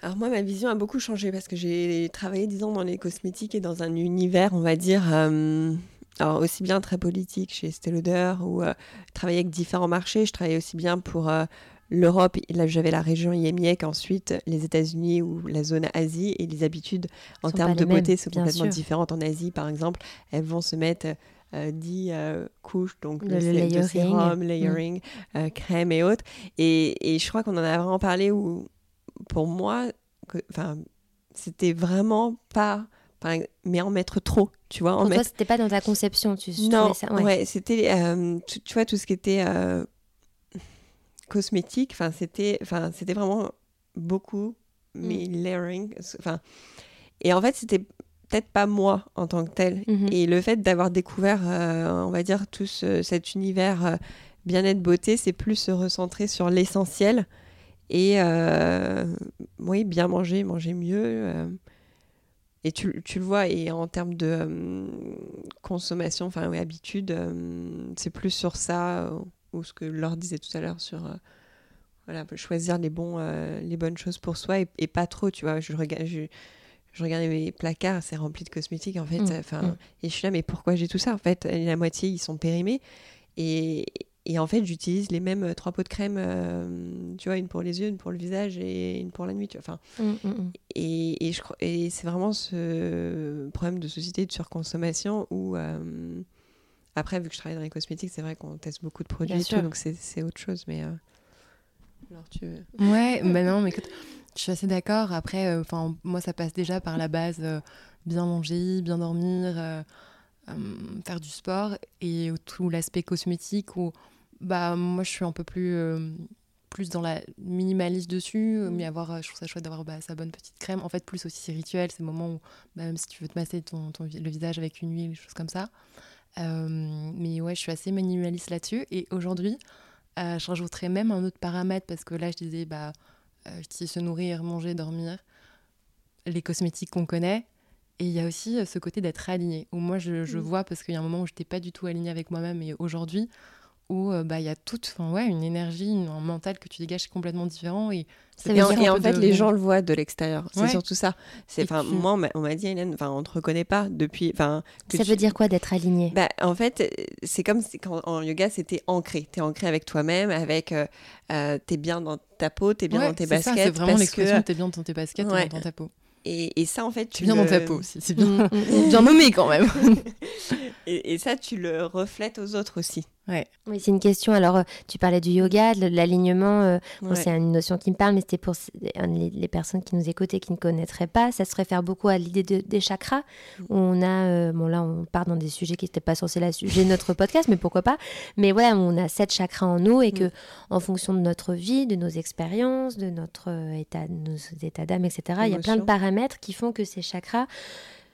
B: Alors moi, ma vision a beaucoup changé parce que j'ai travaillé dix ans dans les cosmétiques et dans un univers, on va dire, euh, alors aussi bien très politique chez Estée Lauder ou euh, travailler avec différents marchés. Je travaillais aussi bien pour euh, l'Europe, là j'avais la région IMIEC, ensuite les États-Unis ou la zone Asie et les habitudes en termes de beauté sont complètement différentes. En Asie par exemple, elles vont se mettre 10 euh, couches, donc
A: le, layering.
B: sérum, layering, mm. crème et autres. Et, et je crois qu'on en a vraiment parlé où pour moi, c'était vraiment pas mais en mettre trop, tu vois.
A: En Pour toi, c'était pas dans ta conception, tu
B: Non,
A: ça,
B: ouais, c'était, euh, tu, vois, tout ce qui était euh, cosmétique, enfin, c'était, enfin, c'était vraiment beaucoup, mais mm. layering, enfin, et en fait, c'était peut-être pas moi en tant que tel. Mm-hmm. Et le fait d'avoir découvert, euh, on va dire, tout cet univers bien-être beauté, c'est plus se recentrer sur l'essentiel et, oui, bien manger, manger mieux et tu, tu, le vois, et en termes de euh, consommation, enfin, oui, habitude, euh, c'est plus sur ça, euh, ou ce que Laure disait tout à l'heure, sur voilà, choisir les, bons, les bonnes choses pour soi et, pas trop, tu vois. Je, regarde, je, je regardais mes placards, c'est rempli de cosmétiques, en fait. Mmh, mmh. Et je suis là, mais pourquoi j'ai tout ça En fait, la moitié, ils sont périmés. Et, et en fait, j'utilise les mêmes euh, trois pots de crème, euh, tu vois, une pour les yeux, une pour le visage et une pour la nuit. Tu vois. Enfin, mm, mm, mm. Et, et, je, et c'est vraiment ce problème de société de surconsommation où, euh, après, vu que je travaille dans les cosmétiques, c'est vrai qu'on teste beaucoup de produits, tout, donc c'est autre chose. Mais alors, tu
C: Ouais, mais *laughs* non, mais écoute, je suis assez d'accord. Après, enfin, moi, ça passe déjà par la base bien manger, bien dormir. faire du sport et tout l'aspect cosmétique où bah moi je suis un peu plus euh, plus dans la minimaliste dessus mm. mais avoir euh, je trouve ça chouette d'avoir bah, sa bonne petite crème. En fait plus aussi c'est rituel c'est le moment où bah, même si tu veux te masser ton, ton, le visage avec une huile des choses comme ça. Euh, mais ouais je suis assez minimaliste là-dessus. Et aujourd'hui je rajouterais même un autre paramètre parce que là je disais bah se nourrir manger dormir les cosmétiques qu'on connaît. Et il y a aussi ce côté d'être aligné où moi je, je mm. vois parce qu'il y a un moment où je n'étais pas du tout alignée avec moi-même. Et aujourd'hui où euh, bah, il y a toute ouais, une énergie, un mental que tu dégages complètement différent. Et,
B: et en, fait, les gens le voient de l'extérieur. C'est surtout ça. C'est, Moi, on m'a dit, Hélène, on ne te reconnaît pas depuis. Ça
A: veut dire quoi d'être aligné?
B: Bah, En fait, c'est comme quand en yoga, c'était ancré. Tu es ancré avec toi-même, avec. Euh, euh, tu es bien dans ta peau, tu es bien dans tes baskets.
C: C'est vraiment l'expression tu es bien dans tes baskets, ouais. dans ta peau.
B: Et, et, ça, en fait, tu.
C: bien dans ta peau aussi. C'est *laughs* bien, mm, mm, mm. bien nommé quand même. *laughs*
B: et, et, ça, tu le reflètes aux autres aussi.
A: Oui, c'est une question. Alors, euh, tu parlais du yoga, de l'alignement. Euh, c'est une notion qui me parle, mais c'était pour les, personnes qui nous écoutent et qui ne connaîtraient pas. Ça se réfère beaucoup à l'idée des chakras. Mm. on a, euh, bon là, on part dans des sujets qui n'étaient pas censés la sujet de notre podcast, mais pourquoi pas. Mais voilà, on a sept chakras en nous et que, mm. en fonction de notre vie, de nos expériences, de notre état, de nos états d'âme, etc., il y a plein de paramètres qui font que ces chakras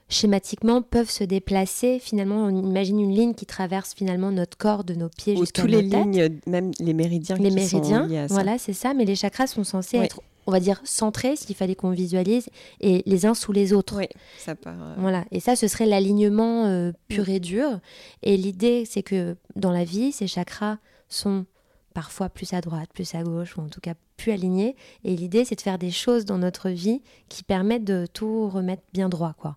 A: schématiquement peuvent se déplacer. Finalement, on imagine une ligne qui traverse finalement notre corps de nos pieds jusqu'à
B: nos les lignes, même les méridiens.
A: Les méridiens, voilà, c'est ça. Mais les chakras sont censés être, on va dire, centrés, s'il fallait qu'on visualise, et les uns sous les autres.
B: Oui, ça part. Euh,
A: voilà. Et ça, ce serait l'alignement euh, pur et dur. Et l'idée, c'est que dans la vie, ces chakras sont parfois plus à droite, plus à gauche, ou en tout cas plus alignés. Et l'idée, c'est de faire des choses dans notre vie qui permettent de tout remettre bien droit, quoi.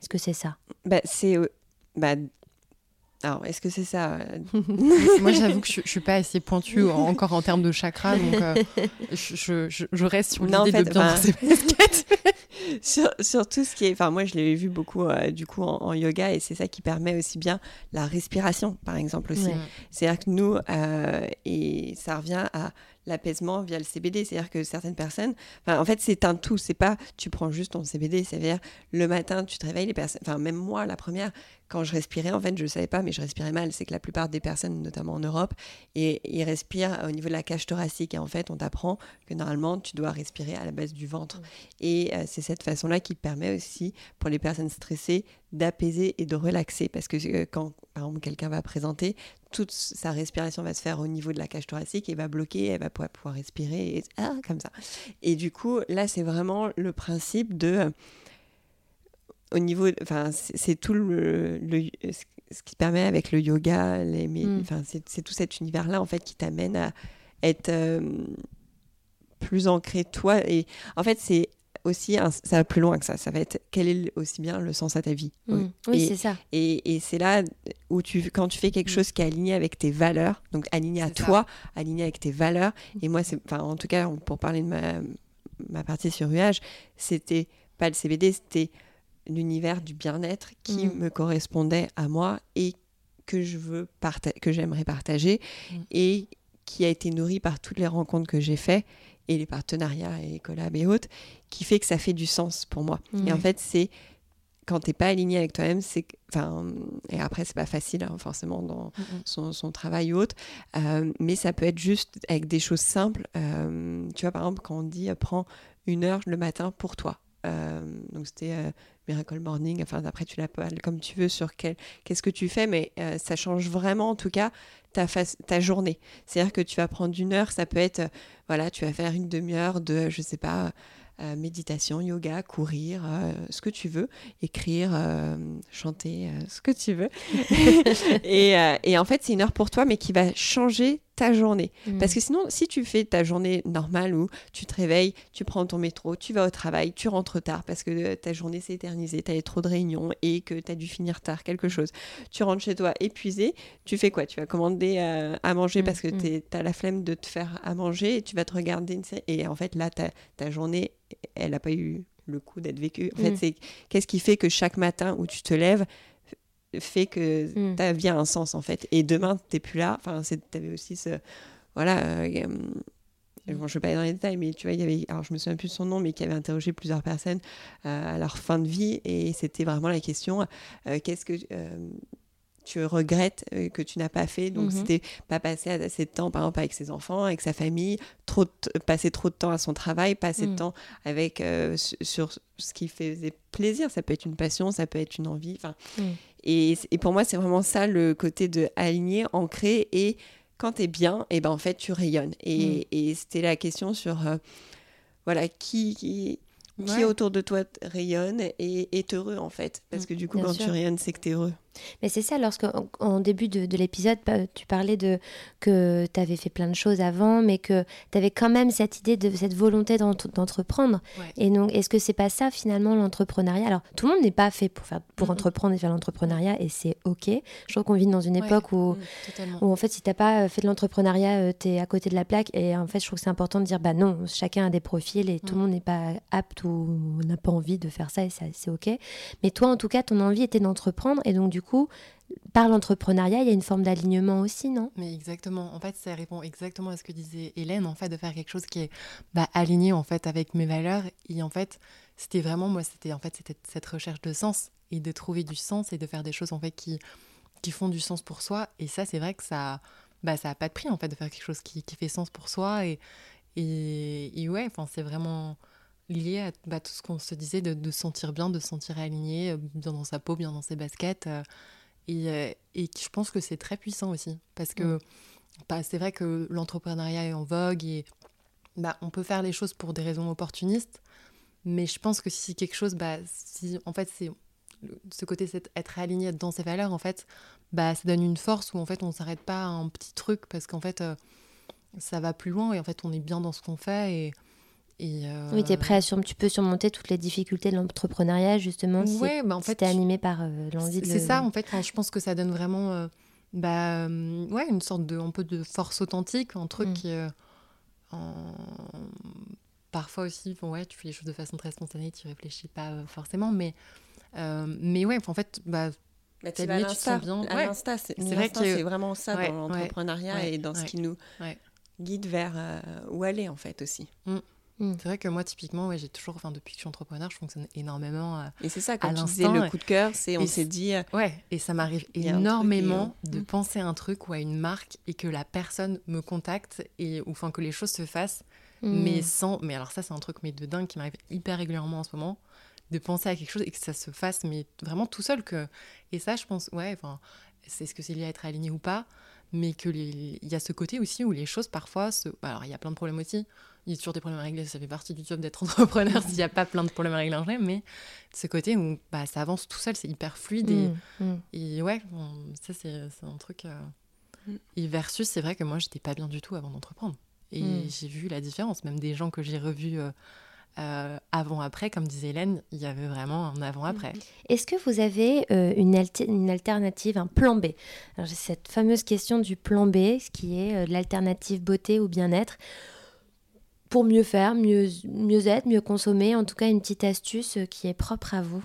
A: Est-ce que c'est ça?
B: Bah, C'est. Euh, bah, alors, est-ce que c'est ça *laughs*
C: Moi, j'avoue que je, ne suis pas assez pointue encore en termes de chakra, donc euh, je, je, reste sur l'idée de bien *laughs* *laughs*
B: sur, sur, tout ce qui est. Enfin, moi, je l'ai vu beaucoup euh, du coup en, yoga et c'est ça qui permet aussi bien la respiration, par exemple aussi. C'est-à-dire que nous, et ça revient à l'apaisement via le CBD. C'est-à-dire que certaines personnes, en fait, c'est un tout. C'est pas tu prends juste ton CBD. C'est-à-dire le matin, tu te réveilles, les personnes, enfin, même moi, la première, quand je respirais, en fait, je ne savais pas, mais je respirais mal. C'est que la plupart des personnes, notamment en Europe, et, ils respirent au niveau de la cage thoracique. Et en fait, on t'apprend que normalement, tu dois respirer à la base du ventre. Et euh, c'est cette façon-là qui permet aussi, pour les personnes stressées, d'apaiser et de relaxer. Parce que euh, quand, par exemple, quelqu'un va présenter, toute sa respiration va se faire au niveau de la cage thoracique et va bloquer, elle va pouvoir, pouvoir respirer et, ah, comme ça. Et du coup, là, c'est vraiment le principe de euh, au niveau, enfin, c'est tout le, ce qui permet avec le yoga, les, mm. enfin, c'est tout cet univers-là en fait qui t'amène à être euh, plus ancré toi. Et en fait, c'est aussi, ça va plus loin que ça. Ça va être quel est aussi bien le sens à ta vie.
A: Mm. Oui, c'est ça.
B: Et, et c'est là où tu, quand tu fais quelque mm. chose qui est aligné avec tes valeurs, donc aligné à toi, aligné avec tes valeurs. Et moi, c'est, enfin, en tout cas, pour parler de ma, ma partie sur Ruage, c'était pas le CBD, c'était l'univers du bien-être qui me correspondait à moi et que je veux que j'aimerais partager et qui a été nourri par toutes les rencontres que j'ai faites et les partenariats et collabs et autres, qui fait que ça fait du sens pour moi. Et en fait, c'est quand t'es pas aligné avec toi-même, c'est enfin et après c'est pas facile hein, forcément dans son, son, travail ou autre, euh, mais ça peut être juste avec des choses simples. Euh, tu vois par exemple quand on dit euh, prends une heure le matin pour toi. donc c'était Miracle Morning. Enfin après tu l'appelles comme tu veux sur quel qu'est-ce que tu fais, mais ça change vraiment en tout cas ta, ta journée. C'est-à-dire que tu vas prendre une heure, ça peut être, euh, voilà, tu vas faire une demi-heure de, je sais pas, euh, méditation, yoga, courir, euh, ce que tu veux, écrire, chanter, ce que tu veux. *laughs* et, en fait, c'est une heure pour toi, mais qui va changer ta journée. Mm. Parce que sinon, si tu fais ta journée normale où tu te réveilles, tu prends ton métro, tu vas au travail, tu rentres tard parce que euh, ta journée s'est éternisée, tu as eu trop de réunions et que tu as dû finir tard quelque chose. Tu rentres chez toi épuisé, tu fais quoi? Tu vas commander euh, à manger mm, parce que mm. tu as la flemme de te faire à manger et tu vas te regarder une série. Et en fait, là, ta, ta journée, elle n'a pas eu le coup d'être vécue. En fait, c'est qu'est-ce qui fait que chaque matin où tu te lèves, fait que mm. ta vie a un sens en fait. Et demain, t'es plus là. Enfin, t'avais aussi ce. Voilà. Euh, je ne vais pas aller dans les détails, mais tu vois, il y avait, alors je me souviens plus de son nom, mais qui avait interrogé plusieurs personnes euh, à leur fin de vie, et c'était vraiment la question euh, qu'est-ce que tu regrettes que tu n'as pas fait Donc, mm-hmm. c'était pas passer assez de temps, par exemple, avec ses enfants, avec sa famille, trop passer trop de temps à son travail, pas assez de mm. temps avec sur ce qui faisait plaisir. Ça peut être une passion, ça peut être une envie. Enfin, mm. Et, pour moi, c'est vraiment ça le côté de aligner, ancrer et quand tu es bien, et eh ben en fait tu rayonnes. Et, mm. et c'était la question sur euh, voilà qui, qui, qui, autour de toi rayonne et est heureux en fait. Parce mm. que du coup, quand tu rayonnes, c'est que tu es heureux.
A: Mais c'est ça, lorsque en début de, l'épisode, tu parlais de que tu avais fait plein de choses avant, mais que tu avais quand même cette idée, de cette volonté d'entreprendre. Et donc, est-ce que c'est pas ça finalement l'entrepreneuriat? Alors, tout le monde n'est pas fait pour, faire, pour entreprendre et faire l'entrepreneuriat, et c'est OK. Je trouve qu'on vit dans une époque où, mm, où, en fait, si tu n'as pas fait de l'entrepreneuriat, euh, tu es à côté de la plaque. Et en fait, je trouve que c'est important de dire, bah non, chacun a des profils et tout le mm. monde n'est pas apte ou n'a pas envie de faire ça, et c'est OK. Mais toi, en tout cas, ton envie était d'entreprendre, et donc, du coup, par l'entrepreneuriat, il y a une forme d'alignement aussi, non?
C: Mais exactement. En fait, ça répond exactement à ce que disait Hélène, en fait, de faire quelque chose qui est bah, aligné en fait avec mes valeurs. Et en fait, c'était vraiment moi, c'était en fait c'était cette recherche de sens et de trouver du sens et de faire des choses en fait qui qui font du sens pour soi. Et ça, c'est vrai que ça, bah, ça a pas de prix en fait de faire quelque chose qui, qui fait sens pour soi. Et et, et ouais, enfin, c'est vraiment lié à bah, tout ce qu'on se disait de, de se sentir bien, de se sentir aligné, bien dans sa peau, bien dans ses baskets. et, et, je pense que c'est très puissant aussi. Parce que bah, c'est vrai que l'entrepreneuriat est en vogue et bah, on peut faire les choses pour des raisons opportunistes. Mais je pense que si quelque chose, bah, si en fait c'est ce côté être aligné dans ses valeurs, en fait, bah, ça donne une force où en fait on s'arrête pas à un petit truc parce qu'en fait euh, ça va plus loin et en fait on est bien dans ce qu'on fait et, et euh,
A: Oui, tu es prêt à sur... tu peux surmonter toutes les difficultés de l'entrepreneuriat justement si,
C: ouais, bah, en fait,
A: tu es animé par euh, l'envie de
C: C'est ça en fait, je pense que ça donne vraiment bah, ouais, une sorte de un peu de force authentique, un truc mm. qui en parfois aussi, bon, ouais, tu fais les choses de façon très spontanée, tu réfléchis pas euh, forcément, mais, euh, mais ouais, en fait, bah,
B: bah tu vas à bien. Ouais. c'est vrai que c'est vraiment ça dans l'entrepreneuriat et dans ce qui nous guide vers euh, où aller en fait aussi.
C: Mm. Mm. C'est vrai que moi, typiquement, ouais, j'ai toujours, enfin, depuis que je suis entrepreneur, je fonctionne énormément.
B: et c'est ça, quand tu disais le coup de cœur, c'est on s'est dit.
C: ouais, et ça m'arrive énormément de mm. penser à un truc ou à une marque et que la personne me contacte et ou enfin que les choses se fassent mais hmm. sans. Mais alors, ça, c'est un truc mais de dingue qui m'arrive hyper régulièrement en ce moment, de penser à quelque chose et que ça se fasse, mais vraiment tout seul. que Et ça, je pense, ouais, enfin, c'est ce que c'est lié à être aligné ou pas, mais que il y a ce côté aussi où les choses parfois se. Alors, il y a plein de problèmes aussi. Il y a toujours des problèmes à régler, ça fait partie du job d'être *laughs* entrepreneur s'il n'y a pas plein de problèmes à régler en mais ce côté où bah, ça avance tout seul, c'est hyper fluide. Et, hmm. et ouais, ça, c'est un truc. Euh, et versus, c'est vrai que moi, j'étais pas bien du tout avant d'entreprendre. Et hmm. j'ai vu la différence, même des gens que j'ai revus euh, euh, avant-après, comme disait Hélène, il y avait vraiment un avant-après.
A: Est-ce que vous avez euh, une, une, alternative, un plan B? J'ai cette fameuse question du plan B, ce qui est l'alternative beauté ou bien-être, pour mieux faire, mieux, mieux être, mieux consommer, en tout cas une petite astuce qui est propre à vous.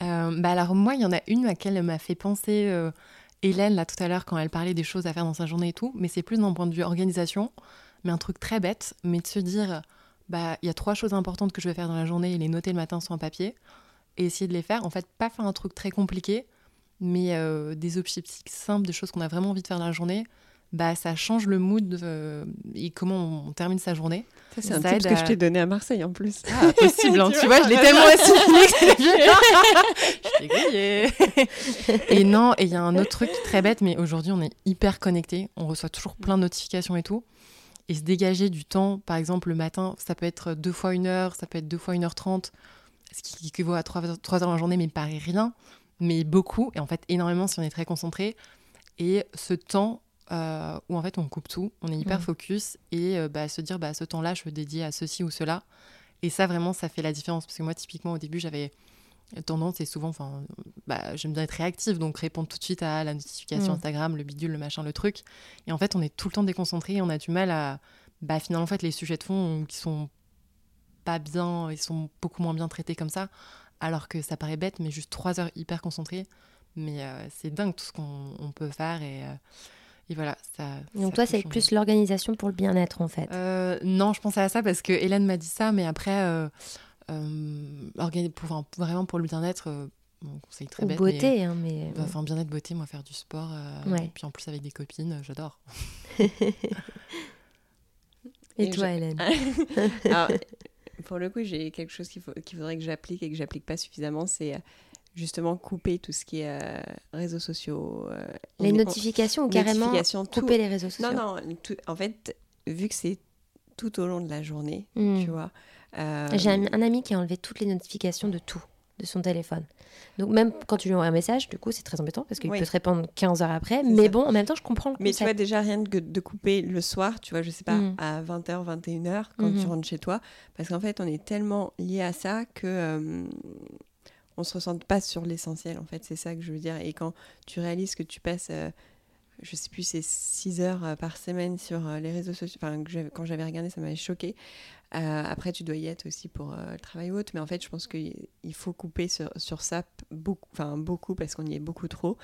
C: Bah alors moi, il y en a une à laquelle m'a fait penser Hélène, là, tout à l'heure, quand elle parlait des choses à faire dans sa journée et tout, mais c'est plus d'un point de vue organisation, mais un truc très bête, mais de se dire, bah, il y a trois choses importantes que je vais faire dans la journée et les noter le matin sur un papier, et essayer de les faire. En fait, pas faire un truc très compliqué, mais euh, des objectifs simples, des choses qu'on a vraiment envie de faire dans la journée, bah, ça change le mood euh, et comment on termine sa journée.
B: c'est un tip que je t'ai donné à Marseille en plus.
C: Ah, possible, hein, *laughs* tu, vois, je l'ai tellement assimilé *laughs* je Et non, et il y a un autre truc très bête, mais aujourd'hui, on est hyper connecté. On reçoit toujours plein de notifications et tout. Et se dégager du temps, par exemple, le matin, ça peut être deux fois une heure, ça peut être deux fois une heure trente, ce qui équivaut à trois, trois heures dans la journée, mais paraît rien, mais beaucoup, et en fait énormément si on est très concentré. Et ce temps, euh, où en fait on coupe tout, on est hyper mm. focus et euh, bah, se dire bah, ce temps-là, je veux dédier à ceci ou cela. Et ça, vraiment, ça fait la différence. Parce que moi, typiquement, au début, j'avais tendance, et souvent, enfin, bah, j'aime bien être réactive, donc répondre tout de suite à la notification mm. Instagram, le bidule, le machin, le truc. Et en fait, on est tout le temps déconcentré et on a du mal à. Bah, finalement, en fait, les sujets de fond qui sont pas bien, ils sont beaucoup moins bien traités comme ça. Alors que ça paraît bête, mais juste trois heures hyper concentrées. Mais euh, c'est dingue tout ce qu'on peut faire. Et, et voilà, ça.
A: Donc toi, c'est plus l'organisation pour le bien-être en fait.
C: Euh, non, je pensais à ça parce que Hélène m'a dit ça, mais après, euh, euh pour, vraiment pour le bien-être, euh, bon, conseil très bête.
A: beauté, mais, hein, mais.
C: Bah, enfin, bien-être, beauté, moi, faire du sport. Et puis en plus avec des copines, j'adore. *laughs*
A: et, toi, Hélène *laughs*
B: Alors, *laughs* Pour le coup, j'ai quelque chose qu'il faudrait que j'applique et que j'applique pas suffisamment, c'est justement couper tout ce qui est euh, réseaux sociaux. Euh,
A: les notifications ou carrément couper les réseaux sociaux
B: Non, non, en fait, vu que c'est tout au long de la journée, hmm. tu vois.
A: Euh, J'ai un, ami qui a enlevé toutes les notifications de tout, de son téléphone. Donc même quand tu lui envoies un message, du coup, c'est très embêtant parce qu'il peut te répondre 15 heures après. Mais bon, en même temps, je comprends le
B: Mais tu vois, déjà, rien que de couper le soir, tu vois, je sais pas, hmm. à 20h, 21h, quand tu hmm. rentres chez toi, parce qu'en fait, on est tellement lié à ça que on se ressent pas sur l'essentiel en fait c'est ça que je veux dire. Et quand tu réalises que tu passes euh, je sais plus c'est 6 heures euh, par semaine sur euh, les réseaux sociaux enfin quand j'avais regardé ça m'avait choqué euh, après, tu dois y être aussi pour euh, le travail ou autre, mais en fait, je pense qu'il faut couper sur, ça beaucoup, beaucoup parce qu'on y est beaucoup trop.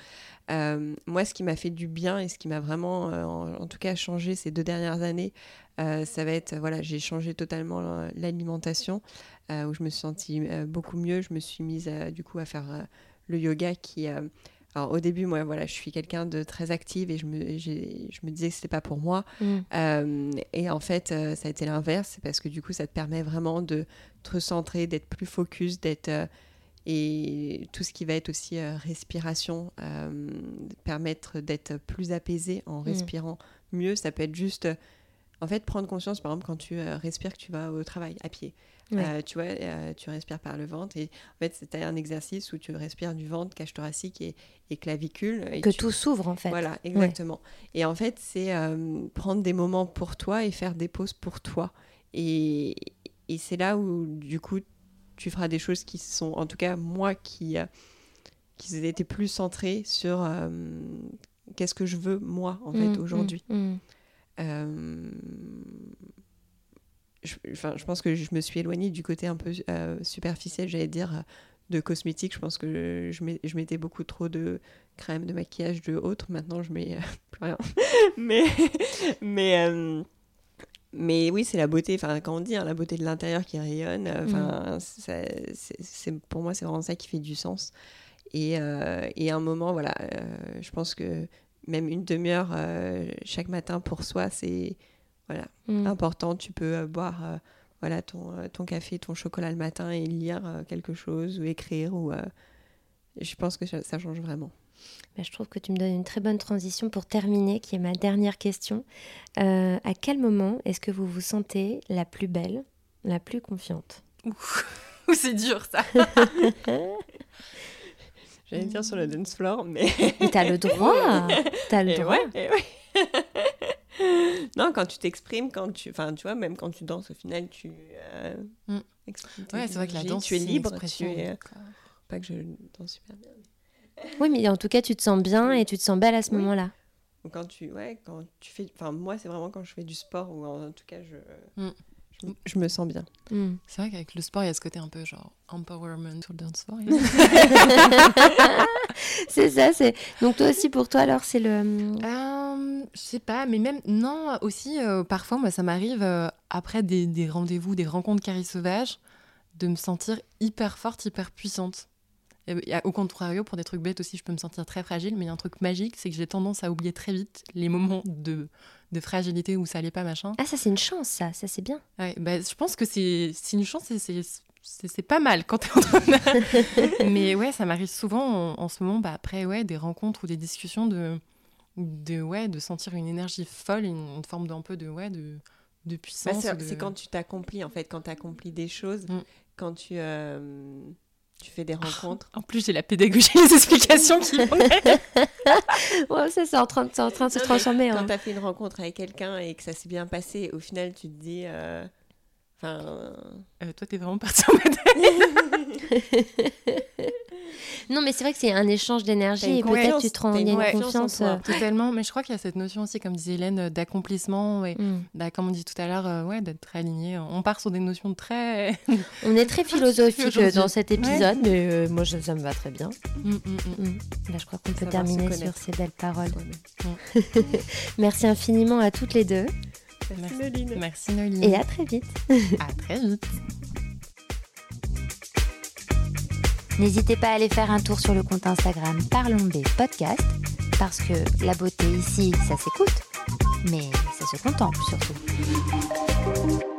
B: Euh, moi, ce qui m'a fait du bien et ce qui m'a vraiment, en, tout cas, changé ces deux dernières années, ça va être, voilà, j'ai changé totalement l'alimentation, où je me suis sentie beaucoup mieux. Je me suis mise du coup à faire le yoga qui alors au début, moi, voilà, je suis quelqu'un de très active et je me, je me disais que c'était pas pour moi.
A: Mm.
B: Euh, et en fait, euh, ça a été l'inverse, parce que du coup, ça te permet vraiment de te recentrer, d'être plus focus, d'être euh, et tout ce qui va être aussi respiration, permettre d'être plus apaisé en respirant mieux. Ça peut être juste, en fait, prendre conscience, par exemple, quand tu respires que tu vas au travail à pied.
A: Ouais.
B: Euh, tu vois, euh, tu respires par le ventre et en fait, c'est un exercice où tu respires du ventre, cage thoracique et, et clavicule. Et
A: Que
B: tu-
A: tout s'ouvre en fait.
B: voilà, exactement. Et en fait, c'est euh, prendre des moments pour toi et faire des pauses pour toi. Et, et c'est là où, du coup, tu feras des choses qui sont, en tout cas, moi, qui, qui étaient plus centrées sur qu'est-ce que je veux, moi, en fait,
A: Mm,
B: aujourd'hui.
A: mm, mm.
B: Je, enfin, je pense que je me suis éloignée du côté un peu euh, superficiel, j'allais dire, de cosmétique. Je pense que je, je mettais beaucoup trop de crème, de maquillage, de autres. Maintenant, je mets euh, *laughs* plus rien. mais, mais, euh, mais oui, c'est la beauté. Enfin, quand on dit hein, la beauté de l'intérieur qui rayonne, enfin, c'est- pour moi, c'est vraiment ça qui fait du sens. Et, et à un moment, voilà, je pense que même une demi-heure chaque matin pour soi, c'est voilà,
A: Mm.
B: important. Tu peux euh, boire euh, voilà, ton, euh, ton café, ton chocolat le matin et lire quelque chose ou écrire. Ou, je pense que ça, ça change vraiment.
A: Bah, je trouve que tu me donnes une très bonne transition pour terminer, qui est ma dernière question. Euh, à quel moment est-ce que vous vous sentez la plus belle, la plus confiante? *laughs*
C: C'est dur ça. *laughs*
B: J'allais dire sur le dance floor, mais.
A: Mais t'as le droit T'as le *laughs*
B: Et
A: droit
B: ouais, et ouais. *laughs* non, quand tu t'exprimes, quand tu, enfin, tu vois, même quand tu danses, au final, tu euh,
C: Mm. Ouais, c'est vrai que la danse,
B: tu es libre,
C: expression
B: tu es, pas que je danse super bien. *laughs*
A: Oui, mais en tout cas, tu te sens bien et tu te sens belle à ce
B: Oui.
A: moment-là.
B: Quand tu, ouais, quand tu fais, enfin, moi, c'est vraiment quand je fais du sport ou en, tout cas, je,
C: Mm.
B: Je, me sens bien.
A: Mm.
C: C'est vrai qu'avec le sport, il y a ce côté un peu genre empowerment sur le dance floor. *laughs* *laughs*
A: c'est ça, c'est. Donc toi aussi, pour toi, alors, c'est le.
C: Euh, je sais pas, mais même non aussi euh, parfois moi ça m'arrive euh, après des, des rendez-vous, des rencontres carré sauvages, de me sentir hyper forte, hyper puissante. Et, au contrario, pour des trucs bêtes aussi, je peux me sentir très fragile, mais il y a un truc magique, c'est que j'ai tendance à oublier très vite les moments de, de fragilité où ça allait pas machin.
A: Ah, ça, c'est une chance, ça. Ça, c'est bien.
C: Ouais, bah, je pense que c'est c'est une chance et c'est c'est c'est pas mal quand t'es en train de... *laughs* mais ouais ça m'arrive souvent en, en ce moment bah, après ouais des rencontres ou des discussions de de ouais de sentir une énergie folle une, une forme d'un peu de ouais de de
B: Bah,
C: puissance
B: c'est
C: de-
B: quand tu t'accomplis, en fait, quand tu accomplis des choses,
C: Mm.
B: quand tu, euh, tu fais des rencontres.
C: en plus j'ai la pédagogie les explications qui *laughs*
A: Ouais, ça, c'est en train de, en train de se transformer.
B: Quand
A: hein.
B: tu as fait une rencontre avec quelqu'un et que ça s'est bien passé, au final, tu te dis. euh, Enfin.
C: Euh, toi t'es vraiment partie en mode *laughs*
A: Non, mais c'est vrai que c'est un échange d'énergie et peut-être
B: confiance,
A: tu te rends
B: une
A: une
B: confiance en
A: confiance.
B: toi.
A: euh,
C: totalement mais je crois qu'il y a cette notion aussi comme disait Hélène d'accomplissement et
A: mm.
C: bah, comme on dit tout à l'heure euh, ouais d'être très aligné on part sur des notions très *laughs*
A: On est très *laughs* philosophique dans cet épisode, mais euh, moi, je- ça me va très bien.
C: Mm, mm, mm.
A: Mm. Là, je crois qu'on peut terminer sur ces belles paroles. Merci infiniment à toutes les deux
B: Merci, Noline.
C: merci Noline
A: et à très vite. *laughs*
C: à très vite
A: N'hésitez pas à aller faire un tour sur le compte Instagram Parlons B Podcast, parce que la beauté ici, ça s'écoute, mais ça se contemple surtout.